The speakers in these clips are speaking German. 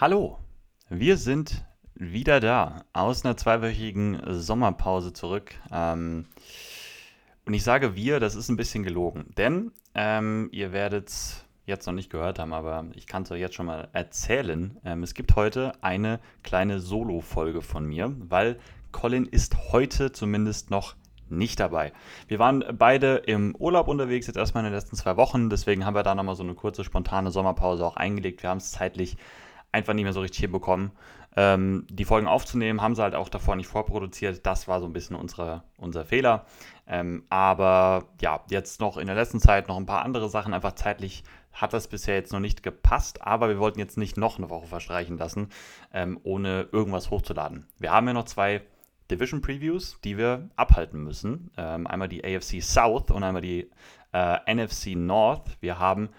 Hallo, wir sind wieder da aus einer zweiwöchigen Sommerpause zurück. Ähm, und ich sage wir, das ist ein bisschen gelogen, denn ähm, ihr werdet es jetzt noch nicht gehört haben, aber ich kann es euch jetzt schon mal erzählen. Ähm, es gibt heute eine kleine Solo-Folge von mir, weil Colin ist heute zumindest noch nicht dabei. Wir waren beide im Urlaub unterwegs, jetzt erstmal in den letzten zwei Wochen, deswegen haben wir da nochmal so eine kurze spontane Sommerpause auch eingelegt. Wir haben es zeitlich einfach nicht mehr so richtig hinbekommen. Ähm, die Folgen aufzunehmen, haben sie halt auch davor nicht vorproduziert. Das war so ein bisschen unsere, unser Fehler. Ähm, aber ja, jetzt noch in der letzten Zeit noch ein paar andere Sachen. Einfach zeitlich hat das bisher jetzt noch nicht gepasst, aber wir wollten jetzt nicht noch eine Woche verstreichen lassen, ähm, ohne irgendwas hochzuladen. Wir haben ja noch zwei Division Previews, die wir abhalten müssen. Ähm, einmal die AFC South und einmal die äh, NFC North. Wir haben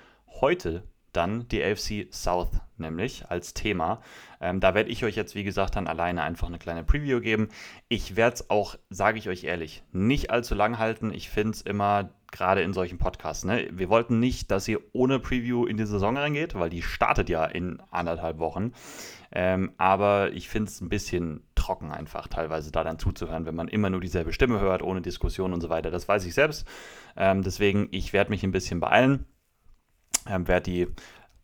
heute dann die AFC South nämlich als Thema. Ähm, da werde ich euch jetzt, wie gesagt, dann alleine einfach eine kleine Preview geben. Ich werde es auch, sage ich euch ehrlich, nicht allzu lang halten. Ich finde es immer gerade in solchen Podcasts. Ne? Wir wollten nicht, dass ihr ohne Preview in die Saison reingeht, weil die startet ja in anderthalb Wochen. Ähm, aber ich finde es ein bisschen trocken einfach teilweise da dann zuzuhören, wenn man immer nur dieselbe Stimme hört, ohne Diskussion und so weiter. Das weiß ich selbst. Ähm, deswegen, ich werde mich ein bisschen beeilen ähm, werde die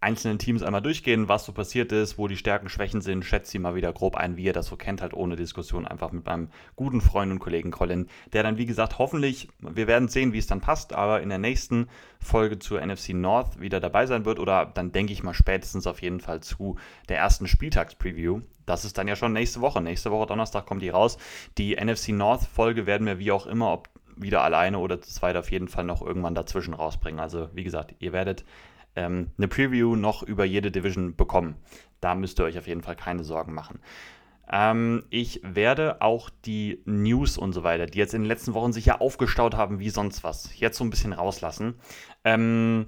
einzelnen Teams einmal durchgehen, was so passiert ist, wo die Stärken, Schwächen sind, schätze sie mal wieder grob ein, wie ihr das so kennt, halt ohne Diskussion, einfach mit meinem guten Freund und Kollegen Colin, der dann, wie gesagt, hoffentlich, wir werden sehen, wie es dann passt, aber in der nächsten Folge zur NFC North wieder dabei sein wird oder dann denke ich mal spätestens auf jeden Fall zu der ersten Spieltags-Preview. Das ist dann ja schon nächste Woche. Nächste Woche Donnerstag kommt die raus. Die NFC North-Folge werden wir wie auch immer, ob wieder alleine oder zu zweit auf jeden Fall noch irgendwann dazwischen rausbringen. Also wie gesagt, ihr werdet ähm, eine Preview noch über jede Division bekommen. Da müsst ihr euch auf jeden Fall keine Sorgen machen. Ähm, ich werde auch die News und so weiter, die jetzt in den letzten Wochen sich ja aufgestaut haben wie sonst was, jetzt so ein bisschen rauslassen. Ähm,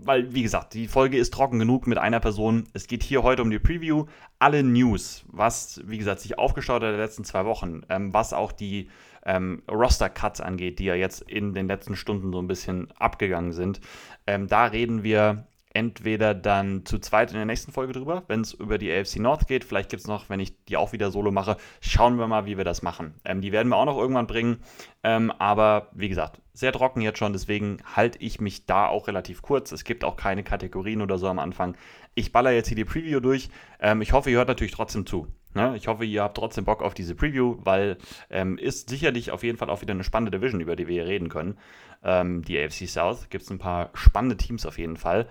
weil, wie gesagt, die Folge ist trocken genug mit einer Person. Es geht hier heute um die Preview. Alle News, was, wie gesagt, sich aufgestaut hat in den letzten zwei Wochen, ähm, was auch die ähm, Roster-Cuts angeht, die ja jetzt in den letzten Stunden so ein bisschen abgegangen sind. Ähm, da reden wir entweder dann zu zweit in der nächsten Folge drüber, wenn es über die AFC North geht. Vielleicht gibt es noch, wenn ich die auch wieder solo mache, schauen wir mal, wie wir das machen. Ähm, die werden wir auch noch irgendwann bringen. Ähm, aber wie gesagt, sehr trocken jetzt schon, deswegen halte ich mich da auch relativ kurz. Es gibt auch keine Kategorien oder so am Anfang. Ich baller jetzt hier die Preview durch. Ähm, ich hoffe, ihr hört natürlich trotzdem zu. Ne? Ich hoffe, ihr habt trotzdem Bock auf diese Preview, weil ähm, ist sicherlich auf jeden Fall auch wieder eine spannende Division, über die wir hier reden können. Ähm, die AFC South gibt es ein paar spannende Teams auf jeden Fall.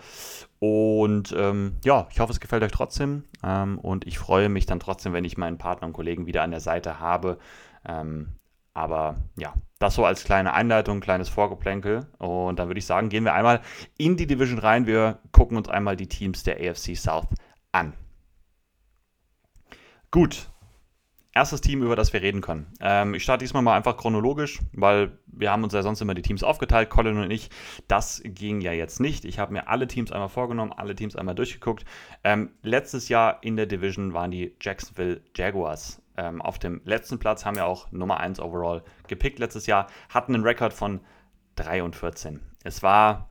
Und ähm, ja, ich hoffe, es gefällt euch trotzdem. Ähm, und ich freue mich dann trotzdem, wenn ich meinen Partner und Kollegen wieder an der Seite habe. Ähm, aber ja, das so als kleine Einleitung, kleines Vorgeplänkel. Und dann würde ich sagen, gehen wir einmal in die Division rein. Wir gucken uns einmal die Teams der AFC South an. Gut. Erstes Team, über das wir reden können. Ähm, ich starte diesmal mal einfach chronologisch, weil wir haben uns ja sonst immer die Teams aufgeteilt, Colin und ich. Das ging ja jetzt nicht. Ich habe mir alle Teams einmal vorgenommen, alle Teams einmal durchgeguckt. Ähm, letztes Jahr in der Division waren die Jacksonville Jaguars. Ähm, auf dem letzten Platz haben wir auch Nummer 1 overall gepickt letztes Jahr, hatten einen Rekord von 3 und 14. Es war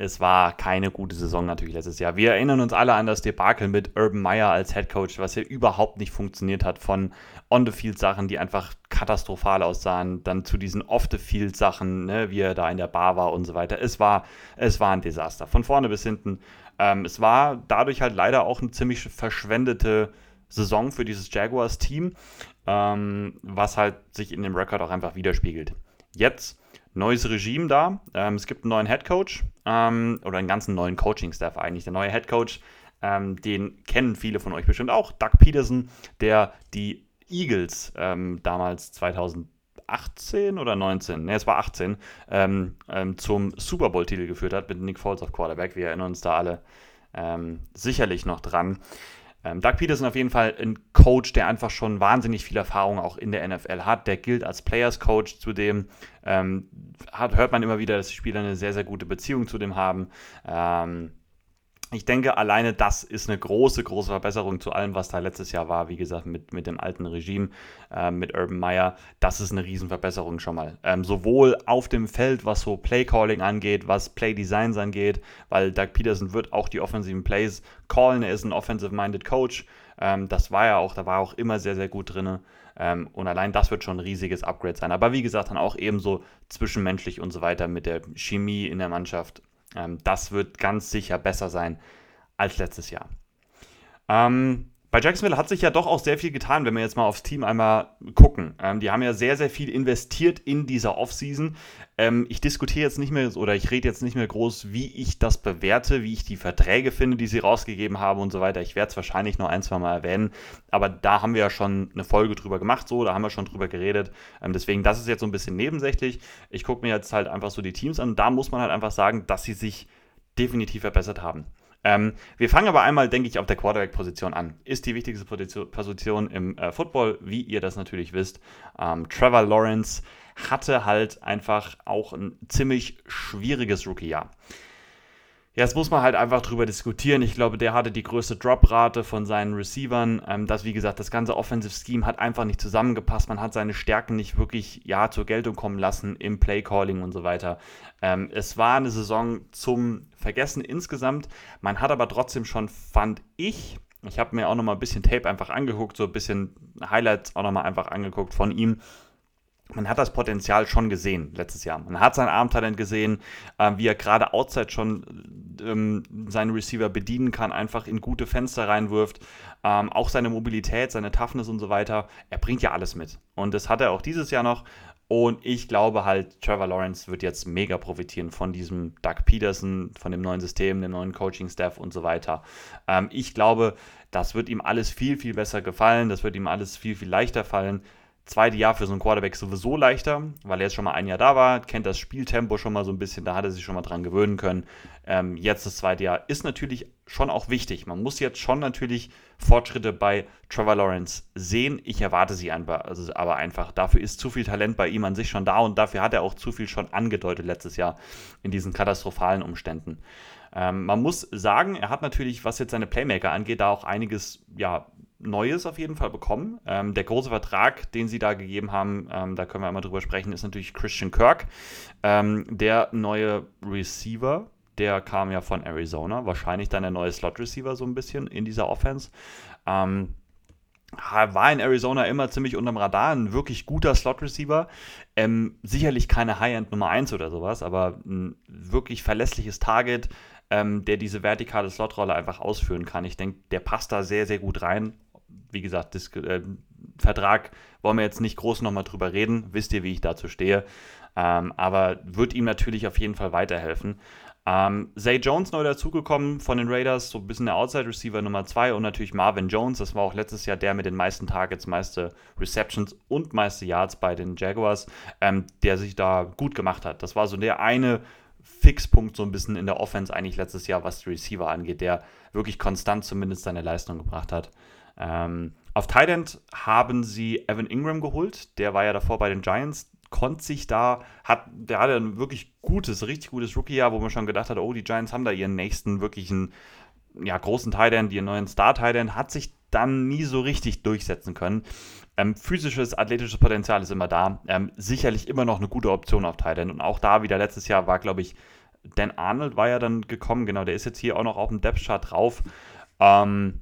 es war keine gute Saison natürlich letztes Jahr. Wir erinnern uns alle an das Debakel mit Urban Meyer als Head Coach, was ja überhaupt nicht funktioniert hat, von On-the-Field-Sachen, die einfach katastrophal aussahen, dann zu diesen Off-the-Field-Sachen, ne, wie er da in der Bar war und so weiter. Es war, es war ein Desaster, von vorne bis hinten. Ähm, es war dadurch halt leider auch eine ziemlich verschwendete Saison für dieses Jaguars-Team, ähm, was halt sich in dem Rekord auch einfach widerspiegelt. Jetzt neues Regime da. Ähm, es gibt einen neuen Head Coach ähm, oder einen ganzen neuen Coaching-Staff eigentlich. Der neue Head Coach, ähm, den kennen viele von euch bestimmt auch. Doug Peterson, der die Eagles ähm, damals 2018 oder 19, ne, es war 18, ähm, ähm, zum Super Bowl-Titel geführt hat mit Nick Foles auf Quarterback. Wir erinnern uns da alle sicherlich noch dran. Ähm, Doug Peterson auf jeden Fall ein Coach, der einfach schon wahnsinnig viel Erfahrung auch in der NFL hat. Der gilt als Players Coach, zudem ähm, hat, hört man immer wieder, dass die Spieler eine sehr, sehr gute Beziehung zu dem haben. Ähm, ich denke, alleine das ist eine große, große Verbesserung zu allem, was da letztes Jahr war. Wie gesagt, mit, mit dem alten Regime, äh, mit Urban Meyer. Das ist eine Riesenverbesserung schon mal. Ähm, sowohl auf dem Feld, was so Play-Calling angeht, was Play-Designs angeht, weil Doug Peterson wird auch die offensiven Plays callen. Er ist ein offensive-minded Coach. Ähm, das war ja auch, da war auch immer sehr, sehr gut drin. Ähm, und allein das wird schon ein riesiges Upgrade sein. Aber wie gesagt, dann auch ebenso zwischenmenschlich und so weiter mit der Chemie in der Mannschaft das wird ganz sicher besser sein als letztes Jahr. Ähm, bei Jacksonville hat sich ja doch auch sehr viel getan, wenn wir jetzt mal aufs Team einmal gucken. Ähm, die haben ja sehr, sehr viel investiert in dieser Offseason. Ähm, ich diskutiere jetzt nicht mehr oder ich rede jetzt nicht mehr groß, wie ich das bewerte, wie ich die Verträge finde, die sie rausgegeben haben und so weiter. Ich werde es wahrscheinlich noch ein, zwei Mal erwähnen, aber da haben wir ja schon eine Folge drüber gemacht, so, da haben wir schon drüber geredet. Ähm, deswegen, das ist jetzt so ein bisschen nebensächlich. Ich gucke mir jetzt halt einfach so die Teams an. Da muss man halt einfach sagen, dass sie sich definitiv verbessert haben. Ähm, wir fangen aber einmal, denke ich, auf der Quarterback-Position an. Ist die wichtigste Position im äh, Football, wie ihr das natürlich wisst. Ähm, Trevor Lawrence hatte halt einfach auch ein ziemlich schwieriges Rookie-Jahr. Jetzt muss man halt einfach drüber diskutieren. Ich glaube, der hatte die größte Drop-Rate von seinen Receivern. Ähm, das, wie gesagt, das ganze Offensive Scheme hat einfach nicht zusammengepasst. Man hat seine Stärken nicht wirklich ja, zur Geltung kommen lassen im Play-Calling und so weiter. Ähm, es war eine Saison zum Vergessen insgesamt. Man hat aber trotzdem schon, fand ich, ich habe mir auch nochmal ein bisschen Tape einfach angeguckt, so ein bisschen Highlights auch nochmal einfach angeguckt von ihm man hat das Potenzial schon gesehen letztes Jahr. Man hat sein Armtalent gesehen, äh, wie er gerade outside schon ähm, seine Receiver bedienen kann, einfach in gute Fenster reinwirft. Ähm, auch seine Mobilität, seine Toughness und so weiter. Er bringt ja alles mit. Und das hat er auch dieses Jahr noch. Und ich glaube halt, Trevor Lawrence wird jetzt mega profitieren von diesem Doug Peterson, von dem neuen System, dem neuen Coaching-Staff und so weiter. Ähm, ich glaube, das wird ihm alles viel, viel besser gefallen. Das wird ihm alles viel, viel leichter fallen zweite Jahr für so einen Quarterback sowieso leichter, weil er jetzt schon mal ein Jahr da war, kennt das Spieltempo schon mal so ein bisschen, da hat er sich schon mal dran gewöhnen können. Ähm, jetzt das zweite Jahr ist natürlich schon auch wichtig. Man muss jetzt schon natürlich Fortschritte bei Trevor Lawrence sehen. Ich erwarte sie einfach, also aber einfach. Dafür ist zu viel Talent bei ihm an sich schon da und dafür hat er auch zu viel schon angedeutet letztes Jahr in diesen katastrophalen Umständen. Ähm, man muss sagen, er hat natürlich, was jetzt seine Playmaker angeht, da auch einiges ja, Neues auf jeden Fall bekommen. Ähm, der große Vertrag, den sie da gegeben haben, ähm, da können wir einmal drüber sprechen, ist natürlich Christian Kirk. Ähm, der neue Receiver, der kam ja von Arizona, wahrscheinlich dann der neue Slot-Receiver so ein bisschen in dieser Offense. Ähm, war in Arizona immer ziemlich unterm Radar, ein wirklich guter Slot-Receiver. Ähm, sicherlich keine High-End Nummer 1 oder sowas, aber ein wirklich verlässliches Target, ähm, der diese vertikale Slotrolle einfach ausführen kann. Ich denke, der passt da sehr, sehr gut rein wie gesagt, das, äh, Vertrag wollen wir jetzt nicht groß nochmal drüber reden. Wisst ihr, wie ich dazu stehe. Ähm, aber wird ihm natürlich auf jeden Fall weiterhelfen. Ähm, Zay Jones neu dazugekommen von den Raiders, so ein bisschen der Outside Receiver Nummer 2 und natürlich Marvin Jones, das war auch letztes Jahr der mit den meisten Targets, meiste Receptions und meiste Yards bei den Jaguars, ähm, der sich da gut gemacht hat. Das war so der eine Fixpunkt so ein bisschen in der Offense eigentlich letztes Jahr, was die Receiver angeht, der wirklich konstant zumindest seine Leistung gebracht hat. Ähm, auf Thailand haben sie Evan Ingram geholt. Der war ja davor bei den Giants. Konnte sich da, hat, der hatte ein wirklich gutes, richtig gutes Rookie-Jahr, wo man schon gedacht hat, oh, die Giants haben da ihren nächsten wirklichen, ja, großen Titan, ihren neuen Star-Titan, hat sich dann nie so richtig durchsetzen können. Ähm, physisches, athletisches Potenzial ist immer da. Ähm, sicherlich immer noch eine gute Option auf Titan. Und auch da wieder letztes Jahr war, glaube ich, Dan Arnold war ja dann gekommen. Genau, der ist jetzt hier auch noch auf dem Depth-Chart drauf. Ähm,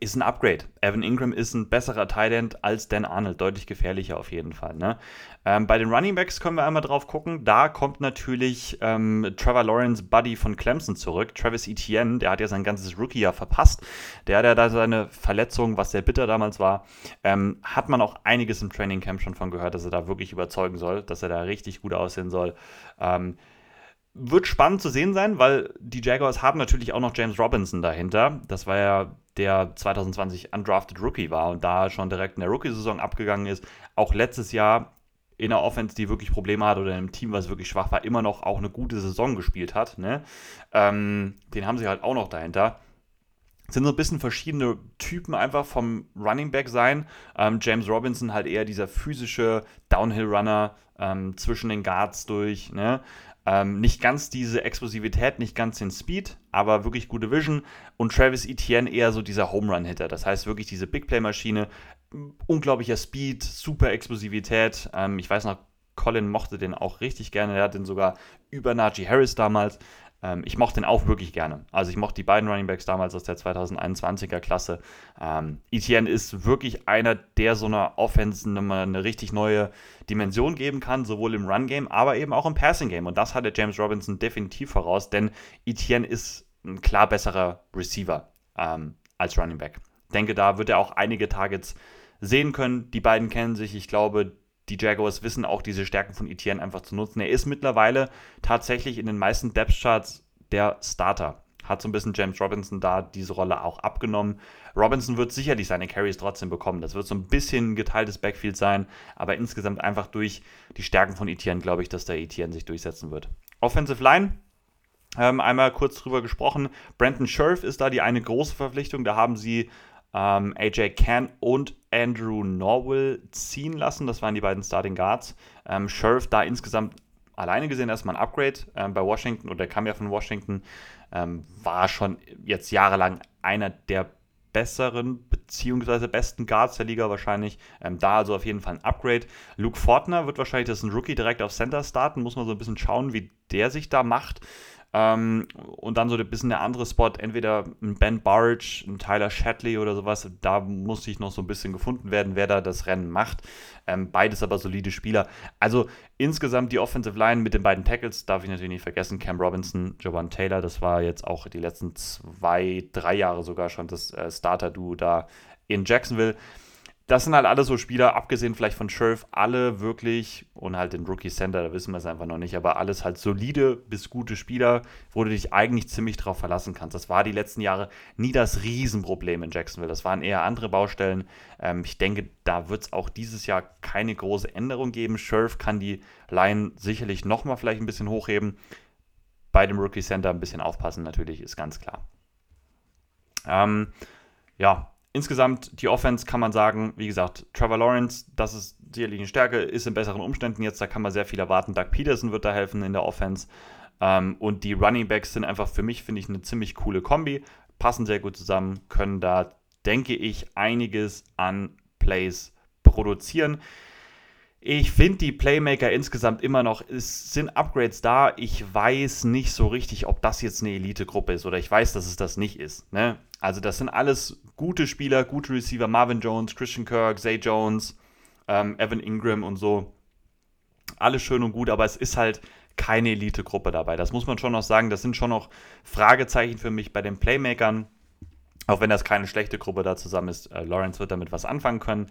ist ein Upgrade. Evan Ingram ist ein besserer Tight als Dan Arnold, deutlich gefährlicher auf jeden Fall. Ne? Ähm, bei den Running Backs können wir einmal drauf gucken. Da kommt natürlich ähm, Trevor Lawrence Buddy von Clemson zurück. Travis Etienne, der hat ja sein ganzes Rookie-Jahr verpasst. Der hat ja da seine Verletzung, was sehr bitter damals war. Ähm, hat man auch einiges im Training Camp schon von gehört, dass er da wirklich überzeugen soll, dass er da richtig gut aussehen soll. Ähm, wird spannend zu sehen sein, weil die Jaguars haben natürlich auch noch James Robinson dahinter. Das war ja der 2020 undrafted Rookie war und da schon direkt in der Rookie-Saison abgegangen ist. Auch letztes Jahr in der Offense, die wirklich Probleme hat oder in einem Team, was wirklich schwach war, immer noch auch eine gute Saison gespielt hat. Ne? Ähm, den haben sie halt auch noch dahinter. sind so ein bisschen verschiedene Typen einfach vom Running Back sein. Ähm, James Robinson halt eher dieser physische Downhill-Runner ähm, zwischen den Guards durch. Ne? Ähm, nicht ganz diese Explosivität, nicht ganz den Speed, aber wirklich gute Vision. Und Travis Etienne eher so dieser Home Run-Hitter. Das heißt wirklich diese Big Play-Maschine, unglaublicher Speed, super Explosivität. Ähm, ich weiß noch, Colin mochte den auch richtig gerne. Er hat den sogar über Najee Harris damals. Ähm, ich mochte den auch wirklich gerne. Also ich mochte die beiden Running Backs damals aus der 2021er Klasse. Ähm, Etienne ist wirklich einer, der so einer Offense eine, eine richtig neue Dimension geben kann, sowohl im Run-Game, aber eben auch im Passing-Game. Und das hat der James Robinson definitiv voraus, denn Etienne ist ein klar besserer Receiver ähm, als Running Back. Ich denke, da wird er auch einige Targets sehen können. Die beiden kennen sich. Ich glaube, die Jaguars wissen auch diese Stärken von Etienne einfach zu nutzen. Er ist mittlerweile tatsächlich in den meisten Depth Charts der Starter. Hat so ein bisschen James Robinson da diese Rolle auch abgenommen. Robinson wird sicherlich seine Carries trotzdem bekommen. Das wird so ein bisschen geteiltes Backfield sein, aber insgesamt einfach durch die Stärken von Etienne glaube ich, dass der Etienne sich durchsetzen wird. Offensive Line, ähm, einmal kurz drüber gesprochen. Brandon Scherf ist da die eine große Verpflichtung. Da haben sie ähm, AJ Can und Andrew Norwell ziehen lassen. Das waren die beiden Starting Guards. Ähm, Sheriff da insgesamt alleine gesehen erstmal ein Upgrade ähm, bei Washington oder kam ja von Washington. Ähm, war schon jetzt jahrelang einer der besseren beziehungsweise besten Guards der Liga wahrscheinlich. Ähm, da also auf jeden Fall ein Upgrade. Luke Fortner wird wahrscheinlich das ist ein Rookie direkt auf Center starten. Muss man so ein bisschen schauen, wie der sich da macht. Ähm, und dann so ein bisschen der andere Spot, entweder ein Ben Burridge, ein Tyler Shatley oder sowas. Da muss sich noch so ein bisschen gefunden werden, wer da das Rennen macht. Ähm, beides aber solide Spieler. Also insgesamt die Offensive Line mit den beiden Tackles darf ich natürlich nicht vergessen. Cam Robinson, Jovan Taylor, das war jetzt auch die letzten zwei, drei Jahre sogar schon das äh, Starter-Duo da in Jacksonville das sind halt alle so Spieler, abgesehen vielleicht von Sheriff, alle wirklich, und halt den Rookie Center, da wissen wir es einfach noch nicht, aber alles halt solide bis gute Spieler, wo du dich eigentlich ziemlich drauf verlassen kannst. Das war die letzten Jahre nie das Riesenproblem in Jacksonville. Das waren eher andere Baustellen. Ähm, ich denke, da wird es auch dieses Jahr keine große Änderung geben. Sheriff kann die Line sicherlich nochmal vielleicht ein bisschen hochheben. Bei dem Rookie Center ein bisschen aufpassen, natürlich, ist ganz klar. Ähm, ja, insgesamt die Offense kann man sagen, wie gesagt, Trevor Lawrence, das ist sicherlich eine Stärke, ist in besseren Umständen jetzt, da kann man sehr viel erwarten. Doug Peterson wird da helfen in der Offense. Ähm, und die Running Backs sind einfach für mich, finde ich, eine ziemlich coole Kombi, passen sehr gut zusammen, können da, denke ich, einiges an Plays produzieren. Ich finde die Playmaker insgesamt immer noch, es sind Upgrades da. Ich weiß nicht so richtig, ob das jetzt eine Elite-Gruppe ist oder ich weiß, dass es das nicht ist. Ne? Also das sind alles gute Spieler, gute Receiver. Marvin Jones, Christian Kirk, Zay Jones, ähm, Evan Ingram und so. Alles schön und gut, aber es ist halt keine Elite-Gruppe dabei. Das muss man schon noch sagen. Das sind schon noch Fragezeichen für mich bei den Playmakern. Auch wenn das keine schlechte Gruppe da zusammen ist. Äh, Lawrence wird damit was anfangen können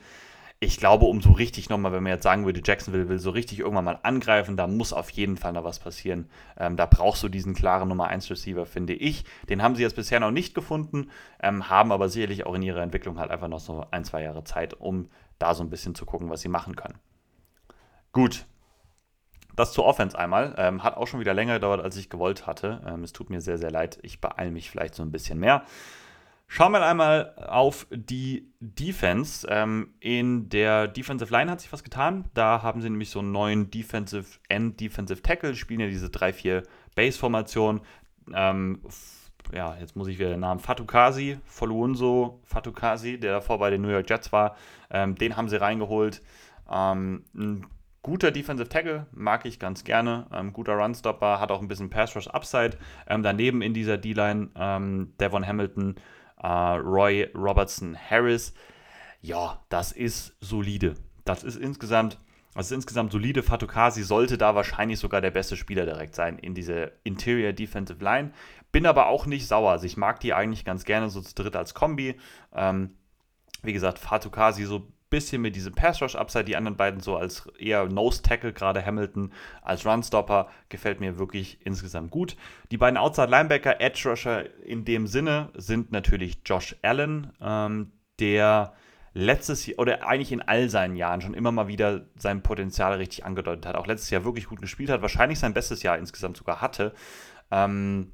ich glaube, um so richtig nochmal, wenn man jetzt sagen würde, Jacksonville will so richtig irgendwann mal angreifen, da muss auf jeden Fall noch was passieren. Ähm, da brauchst du diesen klaren Nummer 1 Receiver, finde ich. Den haben sie jetzt bisher noch nicht gefunden, ähm, haben aber sicherlich auch in ihrer Entwicklung halt einfach noch so ein, zwei Jahre Zeit, um da so ein bisschen zu gucken, was sie machen können. Gut. Das zur Offense einmal. Ähm, hat auch schon wieder länger gedauert, als ich gewollt hatte. Ähm, es tut mir sehr, sehr leid. Ich beeile mich vielleicht so ein bisschen mehr. Schauen wir einmal auf die Defense. Ähm, in der Defensive Line hat sich was getan. Da haben sie nämlich so einen neuen Defensive End, Defensive Tackle, spielen ja diese 3-4 Base-Formation. Ähm, ja, jetzt muss ich wieder den Namen Fatukasi, Foluunso Fatukasi, der davor bei den New York Jets war. Ähm, den haben sie reingeholt. Ähm, ein guter Defensive Tackle, mag ich ganz gerne. Ähm, guter Runstopper, hat auch ein bisschen Pass Rush Upside. Ähm, daneben in dieser D-Line ähm, Devon Hamilton äh, Roy Robertson Harris. Ja, das ist solide. Das ist insgesamt, das ist insgesamt solide. Fatukasi sollte da wahrscheinlich sogar der beste Spieler direkt sein in dieser Interior Defensive Line. Bin aber auch nicht sauer. Also ich mag die eigentlich ganz gerne so zu dritt als Kombi. Ähm, wie gesagt, Fatukasi so bisschen mit diesem Pass Rush Upside, die anderen beiden so als eher Nose Tackle, gerade Hamilton als Runstopper, gefällt mir wirklich insgesamt gut. Die beiden Outside Linebacker, Edge Rusher in dem Sinne sind natürlich Josh Allen, ähm, der letztes Jahr oder eigentlich in all seinen Jahren schon immer mal wieder sein Potenzial richtig angedeutet hat. Auch letztes Jahr wirklich gut gespielt hat, wahrscheinlich sein bestes Jahr insgesamt sogar hatte. Ähm,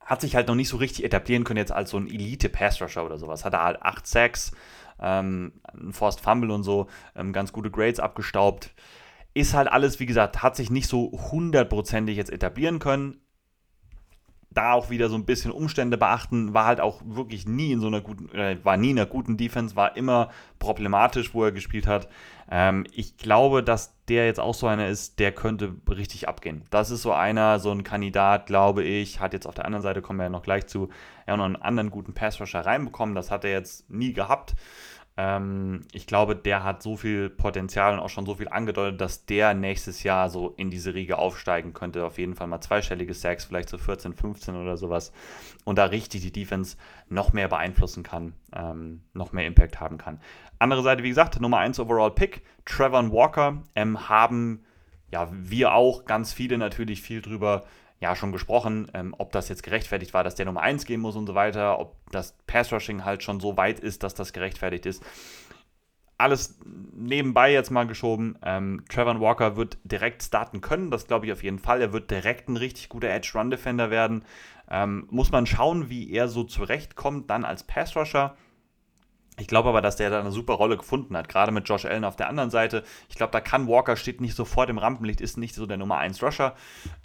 hat sich halt noch nicht so richtig etablieren können jetzt als so ein Elite-Pass-Rusher oder sowas. Hat er halt 8 Sacks, ähm, ein Forced Fumble und so, ähm, ganz gute Grades abgestaubt. ist halt alles, wie gesagt, hat sich nicht so hundertprozentig jetzt etablieren können. Da auch wieder so ein bisschen Umstände beachten, war halt auch wirklich nie in so einer guten, äh, war nie in einer guten Defense, war immer problematisch, wo er gespielt hat. Ähm, ich glaube, dass der jetzt auch so einer ist, der könnte richtig abgehen. Das ist so einer, so ein Kandidat, glaube ich, hat jetzt auf der anderen Seite, kommen wir ja noch gleich zu, ja noch einen anderen guten Pass-Rusher reinbekommen. Das hat er jetzt nie gehabt. Ähm, ich glaube, der hat so viel Potenzial und auch schon so viel angedeutet, dass der nächstes Jahr so in diese Riege aufsteigen könnte. Auf jeden Fall mal zweistellige Sacks, vielleicht so 14, 15 oder sowas. Und da richtig die Defense noch mehr beeinflussen kann, ähm, noch mehr Impact haben kann. Andere Seite, wie gesagt, Nummer 1 Overall Pick, Trevor Walker, ähm, haben ja wir auch ganz viele natürlich viel drüber ja schon gesprochen, ähm, ob das jetzt gerechtfertigt war, dass der Nummer 1 gehen muss und so weiter, ob das Pass-Rushing halt schon so weit ist, dass das gerechtfertigt ist. Alles nebenbei jetzt mal geschoben. Ähm, Trevor Walker wird direkt starten können, das glaube ich auf jeden Fall. Er wird direkt ein richtig guter Edge-Run-Defender werden. Ähm, muss man schauen, wie er so zurechtkommt, dann als Pass-Rusher. Ich glaube aber, dass der da eine super Rolle gefunden hat, gerade mit Josh Allen auf der anderen Seite. Ich glaube, da kann Walker steht nicht sofort im Rampenlicht, ist nicht so der Nummer 1 Rusher.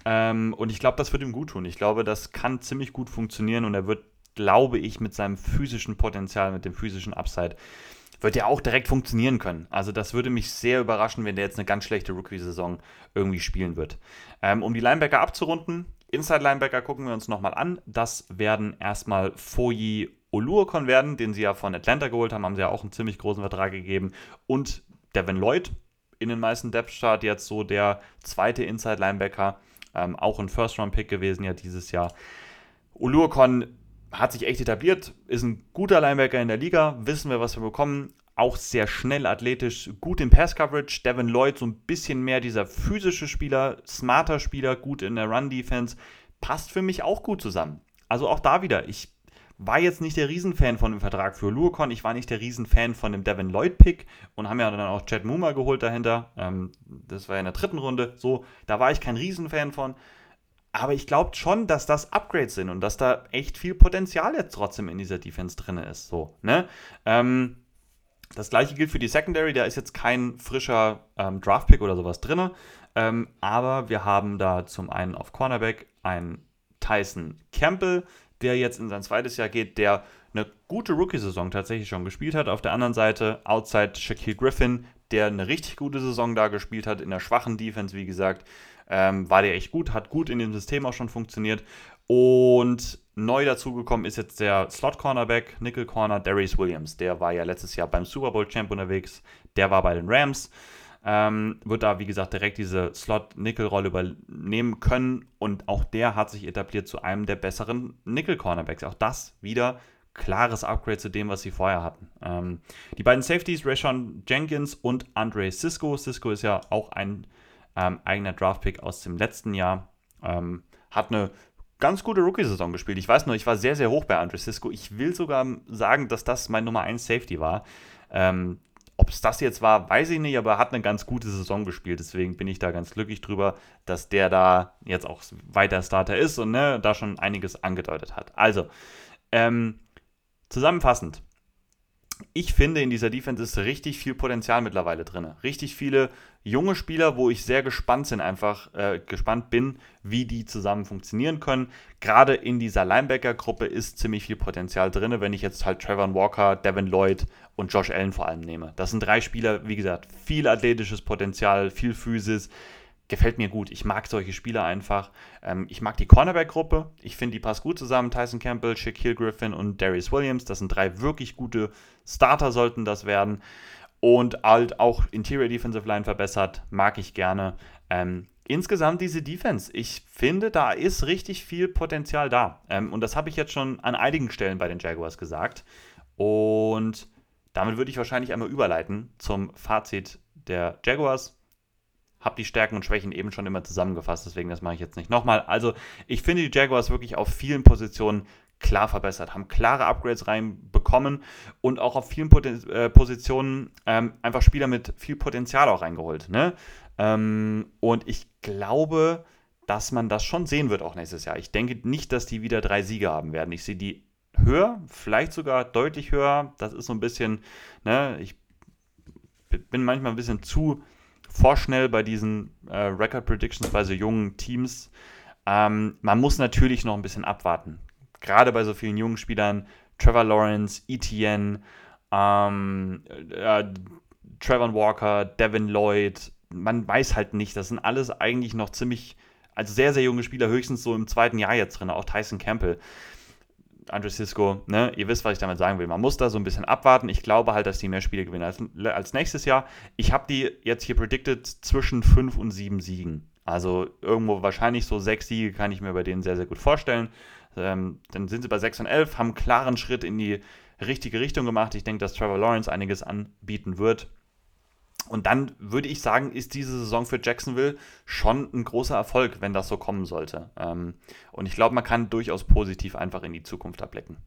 Ähm, und ich glaube, das wird ihm gut tun. Ich glaube, das kann ziemlich gut funktionieren und er wird, glaube ich, mit seinem physischen Potenzial, mit dem physischen Upside, wird er auch direkt funktionieren können. Also das würde mich sehr überraschen, wenn der jetzt eine ganz schlechte Rookie-Saison irgendwie spielen wird. Ähm, um die Linebacker abzurunden, Inside-Linebacker gucken wir uns nochmal an. Das werden erstmal Foyi Oluokon werden, den sie ja von Atlanta geholt haben, haben sie ja auch einen ziemlich großen Vertrag gegeben. Und Devin Lloyd in den meisten Depth-Chart jetzt so der zweite Inside-Linebacker, ähm, auch ein First-Round-Pick gewesen ja dieses Jahr. Oluokon hat sich echt etabliert, ist ein guter Linebacker in der Liga, wissen wir, was wir bekommen. Auch sehr schnell, athletisch, gut im Pass-Coverage. Devin Lloyd so ein bisschen mehr dieser physische Spieler, smarter Spieler, gut in der Run-Defense. Passt für mich auch gut zusammen. Also auch da wieder, ich war jetzt nicht der Riesenfan von dem Vertrag für Luokon. Ich war nicht der Riesenfan von dem Devin Lloyd-Pick und haben ja dann auch Chad Muma geholt dahinter. Ähm, das war ja in der dritten Runde. So, da war ich kein Riesenfan von. Aber ich glaube schon, dass das Upgrades sind und dass da echt viel Potenzial jetzt trotzdem in dieser Defense drin ist. So, ne? Ähm, das gleiche gilt für die Secondary. Da ist jetzt kein frischer ähm, Draft-Pick oder sowas drin. Ähm, aber wir haben da zum einen auf Cornerback einen Tyson Campbell, der jetzt in sein zweites Jahr geht, der eine gute Rookie-Saison tatsächlich schon gespielt hat. Auf der anderen Seite outside Shaquille Griffin, der eine richtig gute Saison da gespielt hat, in der schwachen Defense, wie gesagt, ähm, war der echt gut, hat gut in dem System auch schon funktioniert. Und neu dazugekommen ist jetzt der Slot-Cornerback, Nickel-Corner, Darius Williams. Der war ja letztes Jahr beim Super Bowl-Champ unterwegs. Der war bei den Rams ähm, wird da, wie gesagt, direkt diese Slot-Nickel-Rolle übernehmen können. Und auch der hat sich etabliert zu einem der besseren Nickel-Cornerbacks. Auch das wieder klares Upgrade zu dem, was sie vorher hatten. Ähm, die beiden Safeties, Rashawn Jenkins und Andre Cisco. Cisco ist ja auch ein ähm, eigener Draftpick aus dem letzten Jahr. Ähm, hat eine ganz gute Rookie-Saison gespielt. Ich weiß nur, ich war sehr, sehr hoch bei Andre Cisco. Ich will sogar sagen, dass das mein Nummer 1 Safety war. Ähm, ob es das jetzt war, weiß ich nicht, aber er hat eine ganz gute Saison gespielt. Deswegen bin ich da ganz glücklich drüber, dass der da jetzt auch weiter Starter ist und ne, da schon einiges angedeutet hat. Also, ähm, zusammenfassend. Ich finde, in dieser Defense ist richtig viel Potenzial mittlerweile drin. Richtig viele junge Spieler, wo ich sehr gespannt sind, einfach äh, gespannt bin, wie die zusammen funktionieren können. Gerade in dieser Linebacker-Gruppe ist ziemlich viel Potenzial drin, wenn ich jetzt halt Trevor Walker, Devin Lloyd und Josh Allen vor allem nehme. Das sind drei Spieler, wie gesagt, viel athletisches Potenzial, viel Physis. Gefällt mir gut. Ich mag solche Spieler einfach. Ähm, ich mag die Cornerback-Gruppe. Ich finde, die passt gut zusammen. Tyson Campbell, Shaquille Griffin und Darius Williams. Das sind drei wirklich gute Starter, sollten das werden und halt auch Interior Defensive Line verbessert, mag ich gerne. Ähm, insgesamt diese Defense, ich finde, da ist richtig viel Potenzial da. Ähm, und das habe ich jetzt schon an einigen Stellen bei den Jaguars gesagt. Und damit würde ich wahrscheinlich einmal überleiten zum Fazit der Jaguars. Habe die Stärken und Schwächen eben schon immer zusammengefasst, deswegen das mache ich jetzt nicht nochmal. Also, ich finde die Jaguars wirklich auf vielen Positionen klar verbessert, haben klare Upgrades reinbekommen und auch auf vielen Poten äh, Positionen ähm, einfach Spieler mit viel Potenzial auch reingeholt. Ne? Ähm, und ich glaube, dass man das schon sehen wird auch nächstes Jahr. Ich denke nicht, dass die wieder drei Siege haben werden. Ich sehe die höher, vielleicht sogar deutlich höher. Das ist so ein bisschen, ne, ich bin manchmal ein bisschen zu vorschnell bei diesen äh, Record Predictions bei so jungen Teams. Ähm, man muss natürlich noch ein bisschen abwarten. Gerade bei so vielen jungen Spielern, Trevor Lawrence, Etienne, ähm, äh, Trevor Walker, Devin Lloyd, man weiß halt nicht. Das sind alles eigentlich noch ziemlich, also sehr, sehr junge Spieler, höchstens so im zweiten Jahr jetzt drin, auch Tyson Campbell. Andre Cisco, ne, ihr wisst, was ich damit sagen will. Man muss da so ein bisschen abwarten. Ich glaube halt, dass die mehr Spiele gewinnen als, als nächstes Jahr. Ich habe die jetzt hier predicted zwischen 5 und 7 Siegen. Also irgendwo wahrscheinlich so 6 Siege kann ich mir bei denen sehr, sehr gut vorstellen. Ähm, dann sind sie bei 6 und 11, haben einen klaren Schritt in die richtige Richtung gemacht. Ich denke, dass Trevor Lawrence einiges anbieten wird. Und dann würde ich sagen, ist diese Saison für Jacksonville schon ein großer Erfolg, wenn das so kommen sollte. Ähm, und ich glaube, man kann durchaus positiv einfach in die Zukunft erblicken.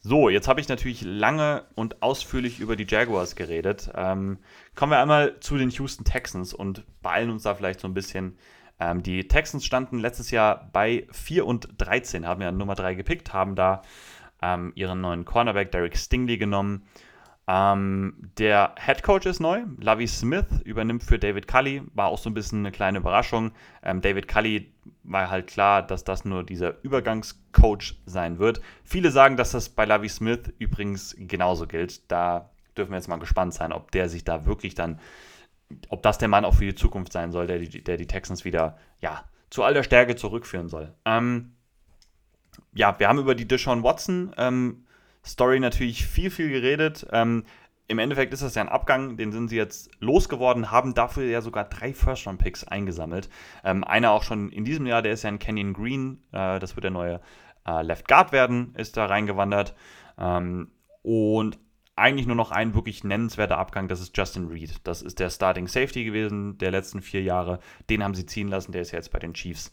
So, jetzt habe ich natürlich lange und ausführlich über die Jaguars geredet. Ähm, kommen wir einmal zu den Houston Texans und beeilen uns da vielleicht so ein bisschen. Ähm, die Texans standen letztes Jahr bei 4 und 13, haben ja Nummer 3 gepickt, haben da ihren neuen Cornerback Derek Stingley genommen ähm, der Head Coach ist neu. Lavi Smith übernimmt für David Cully. War auch so ein bisschen eine kleine Überraschung. Ähm, David Cully war halt klar, dass das nur dieser Übergangscoach sein wird. Viele sagen, dass das bei Lavi Smith übrigens genauso gilt. Da dürfen wir jetzt mal gespannt sein, ob der sich da wirklich dann, ob das der Mann auch für die Zukunft sein soll, der die, der die Texans wieder, ja, zu all der Stärke zurückführen soll. Ähm, ja, wir haben über die Deshaun Watson ähm, Story natürlich viel, viel geredet. Ähm, Im Endeffekt ist das ja ein Abgang, den sind sie jetzt losgeworden, haben dafür ja sogar drei First-Round-Picks eingesammelt. Ähm, einer auch schon in diesem Jahr, der ist ja ein Canyon Green, äh, das wird der neue äh, Left Guard werden, ist da reingewandert. Ähm, und eigentlich nur noch ein wirklich nennenswerter Abgang, das ist Justin Reed. Das ist der Starting Safety gewesen der letzten vier Jahre. Den haben sie ziehen lassen, der ist jetzt bei den Chiefs.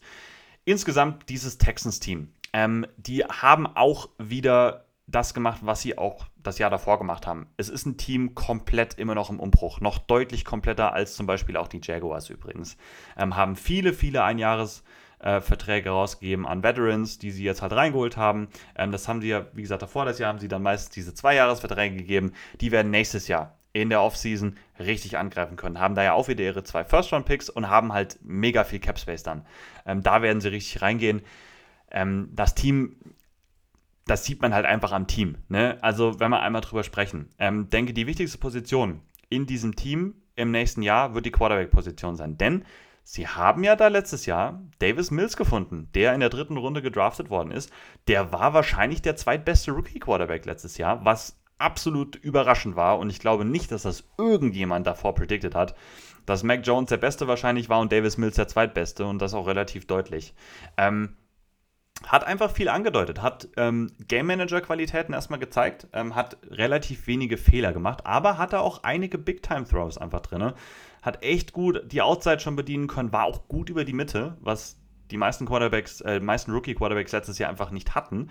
Insgesamt dieses Texans-Team. Ähm, die haben auch wieder das gemacht, was sie auch das Jahr davor gemacht haben. Es ist ein Team komplett immer noch im Umbruch, noch deutlich kompletter als zum Beispiel auch die Jaguars übrigens. Ähm, haben viele, viele Einjahresverträge äh, rausgegeben an Veterans, die sie jetzt halt reingeholt haben. Ähm, das haben sie ja, wie gesagt, davor das Jahr haben sie dann meistens diese Zweijahresverträge gegeben. Die werden nächstes Jahr in der Offseason richtig angreifen können. Haben da ja auch wieder ihre zwei First-Round-Picks und haben halt mega viel Cap-Space dann. Ähm, da werden sie richtig reingehen. Ähm, das Team das sieht man halt einfach am Team. Ne? Also, wenn wir einmal drüber sprechen. Ähm, denke, die wichtigste Position in diesem Team im nächsten Jahr wird die Quarterback-Position sein. Denn sie haben ja da letztes Jahr Davis Mills gefunden, der in der dritten Runde gedraftet worden ist. Der war wahrscheinlich der zweitbeste Rookie-Quarterback letztes Jahr, was absolut überraschend war. Und ich glaube nicht, dass das irgendjemand davor predicted hat, dass Mac Jones der Beste wahrscheinlich war und Davis Mills der zweitbeste und das auch relativ deutlich. Ähm, hat einfach viel angedeutet, hat ähm, Game Manager Qualitäten erstmal gezeigt, ähm, hat relativ wenige Fehler gemacht, aber hatte auch einige Big Time Throws einfach drin. Hat echt gut die Outside schon bedienen können, war auch gut über die Mitte, was die meisten Quarterbacks, äh, meisten Rookie Quarterbacks letztes Jahr einfach nicht hatten.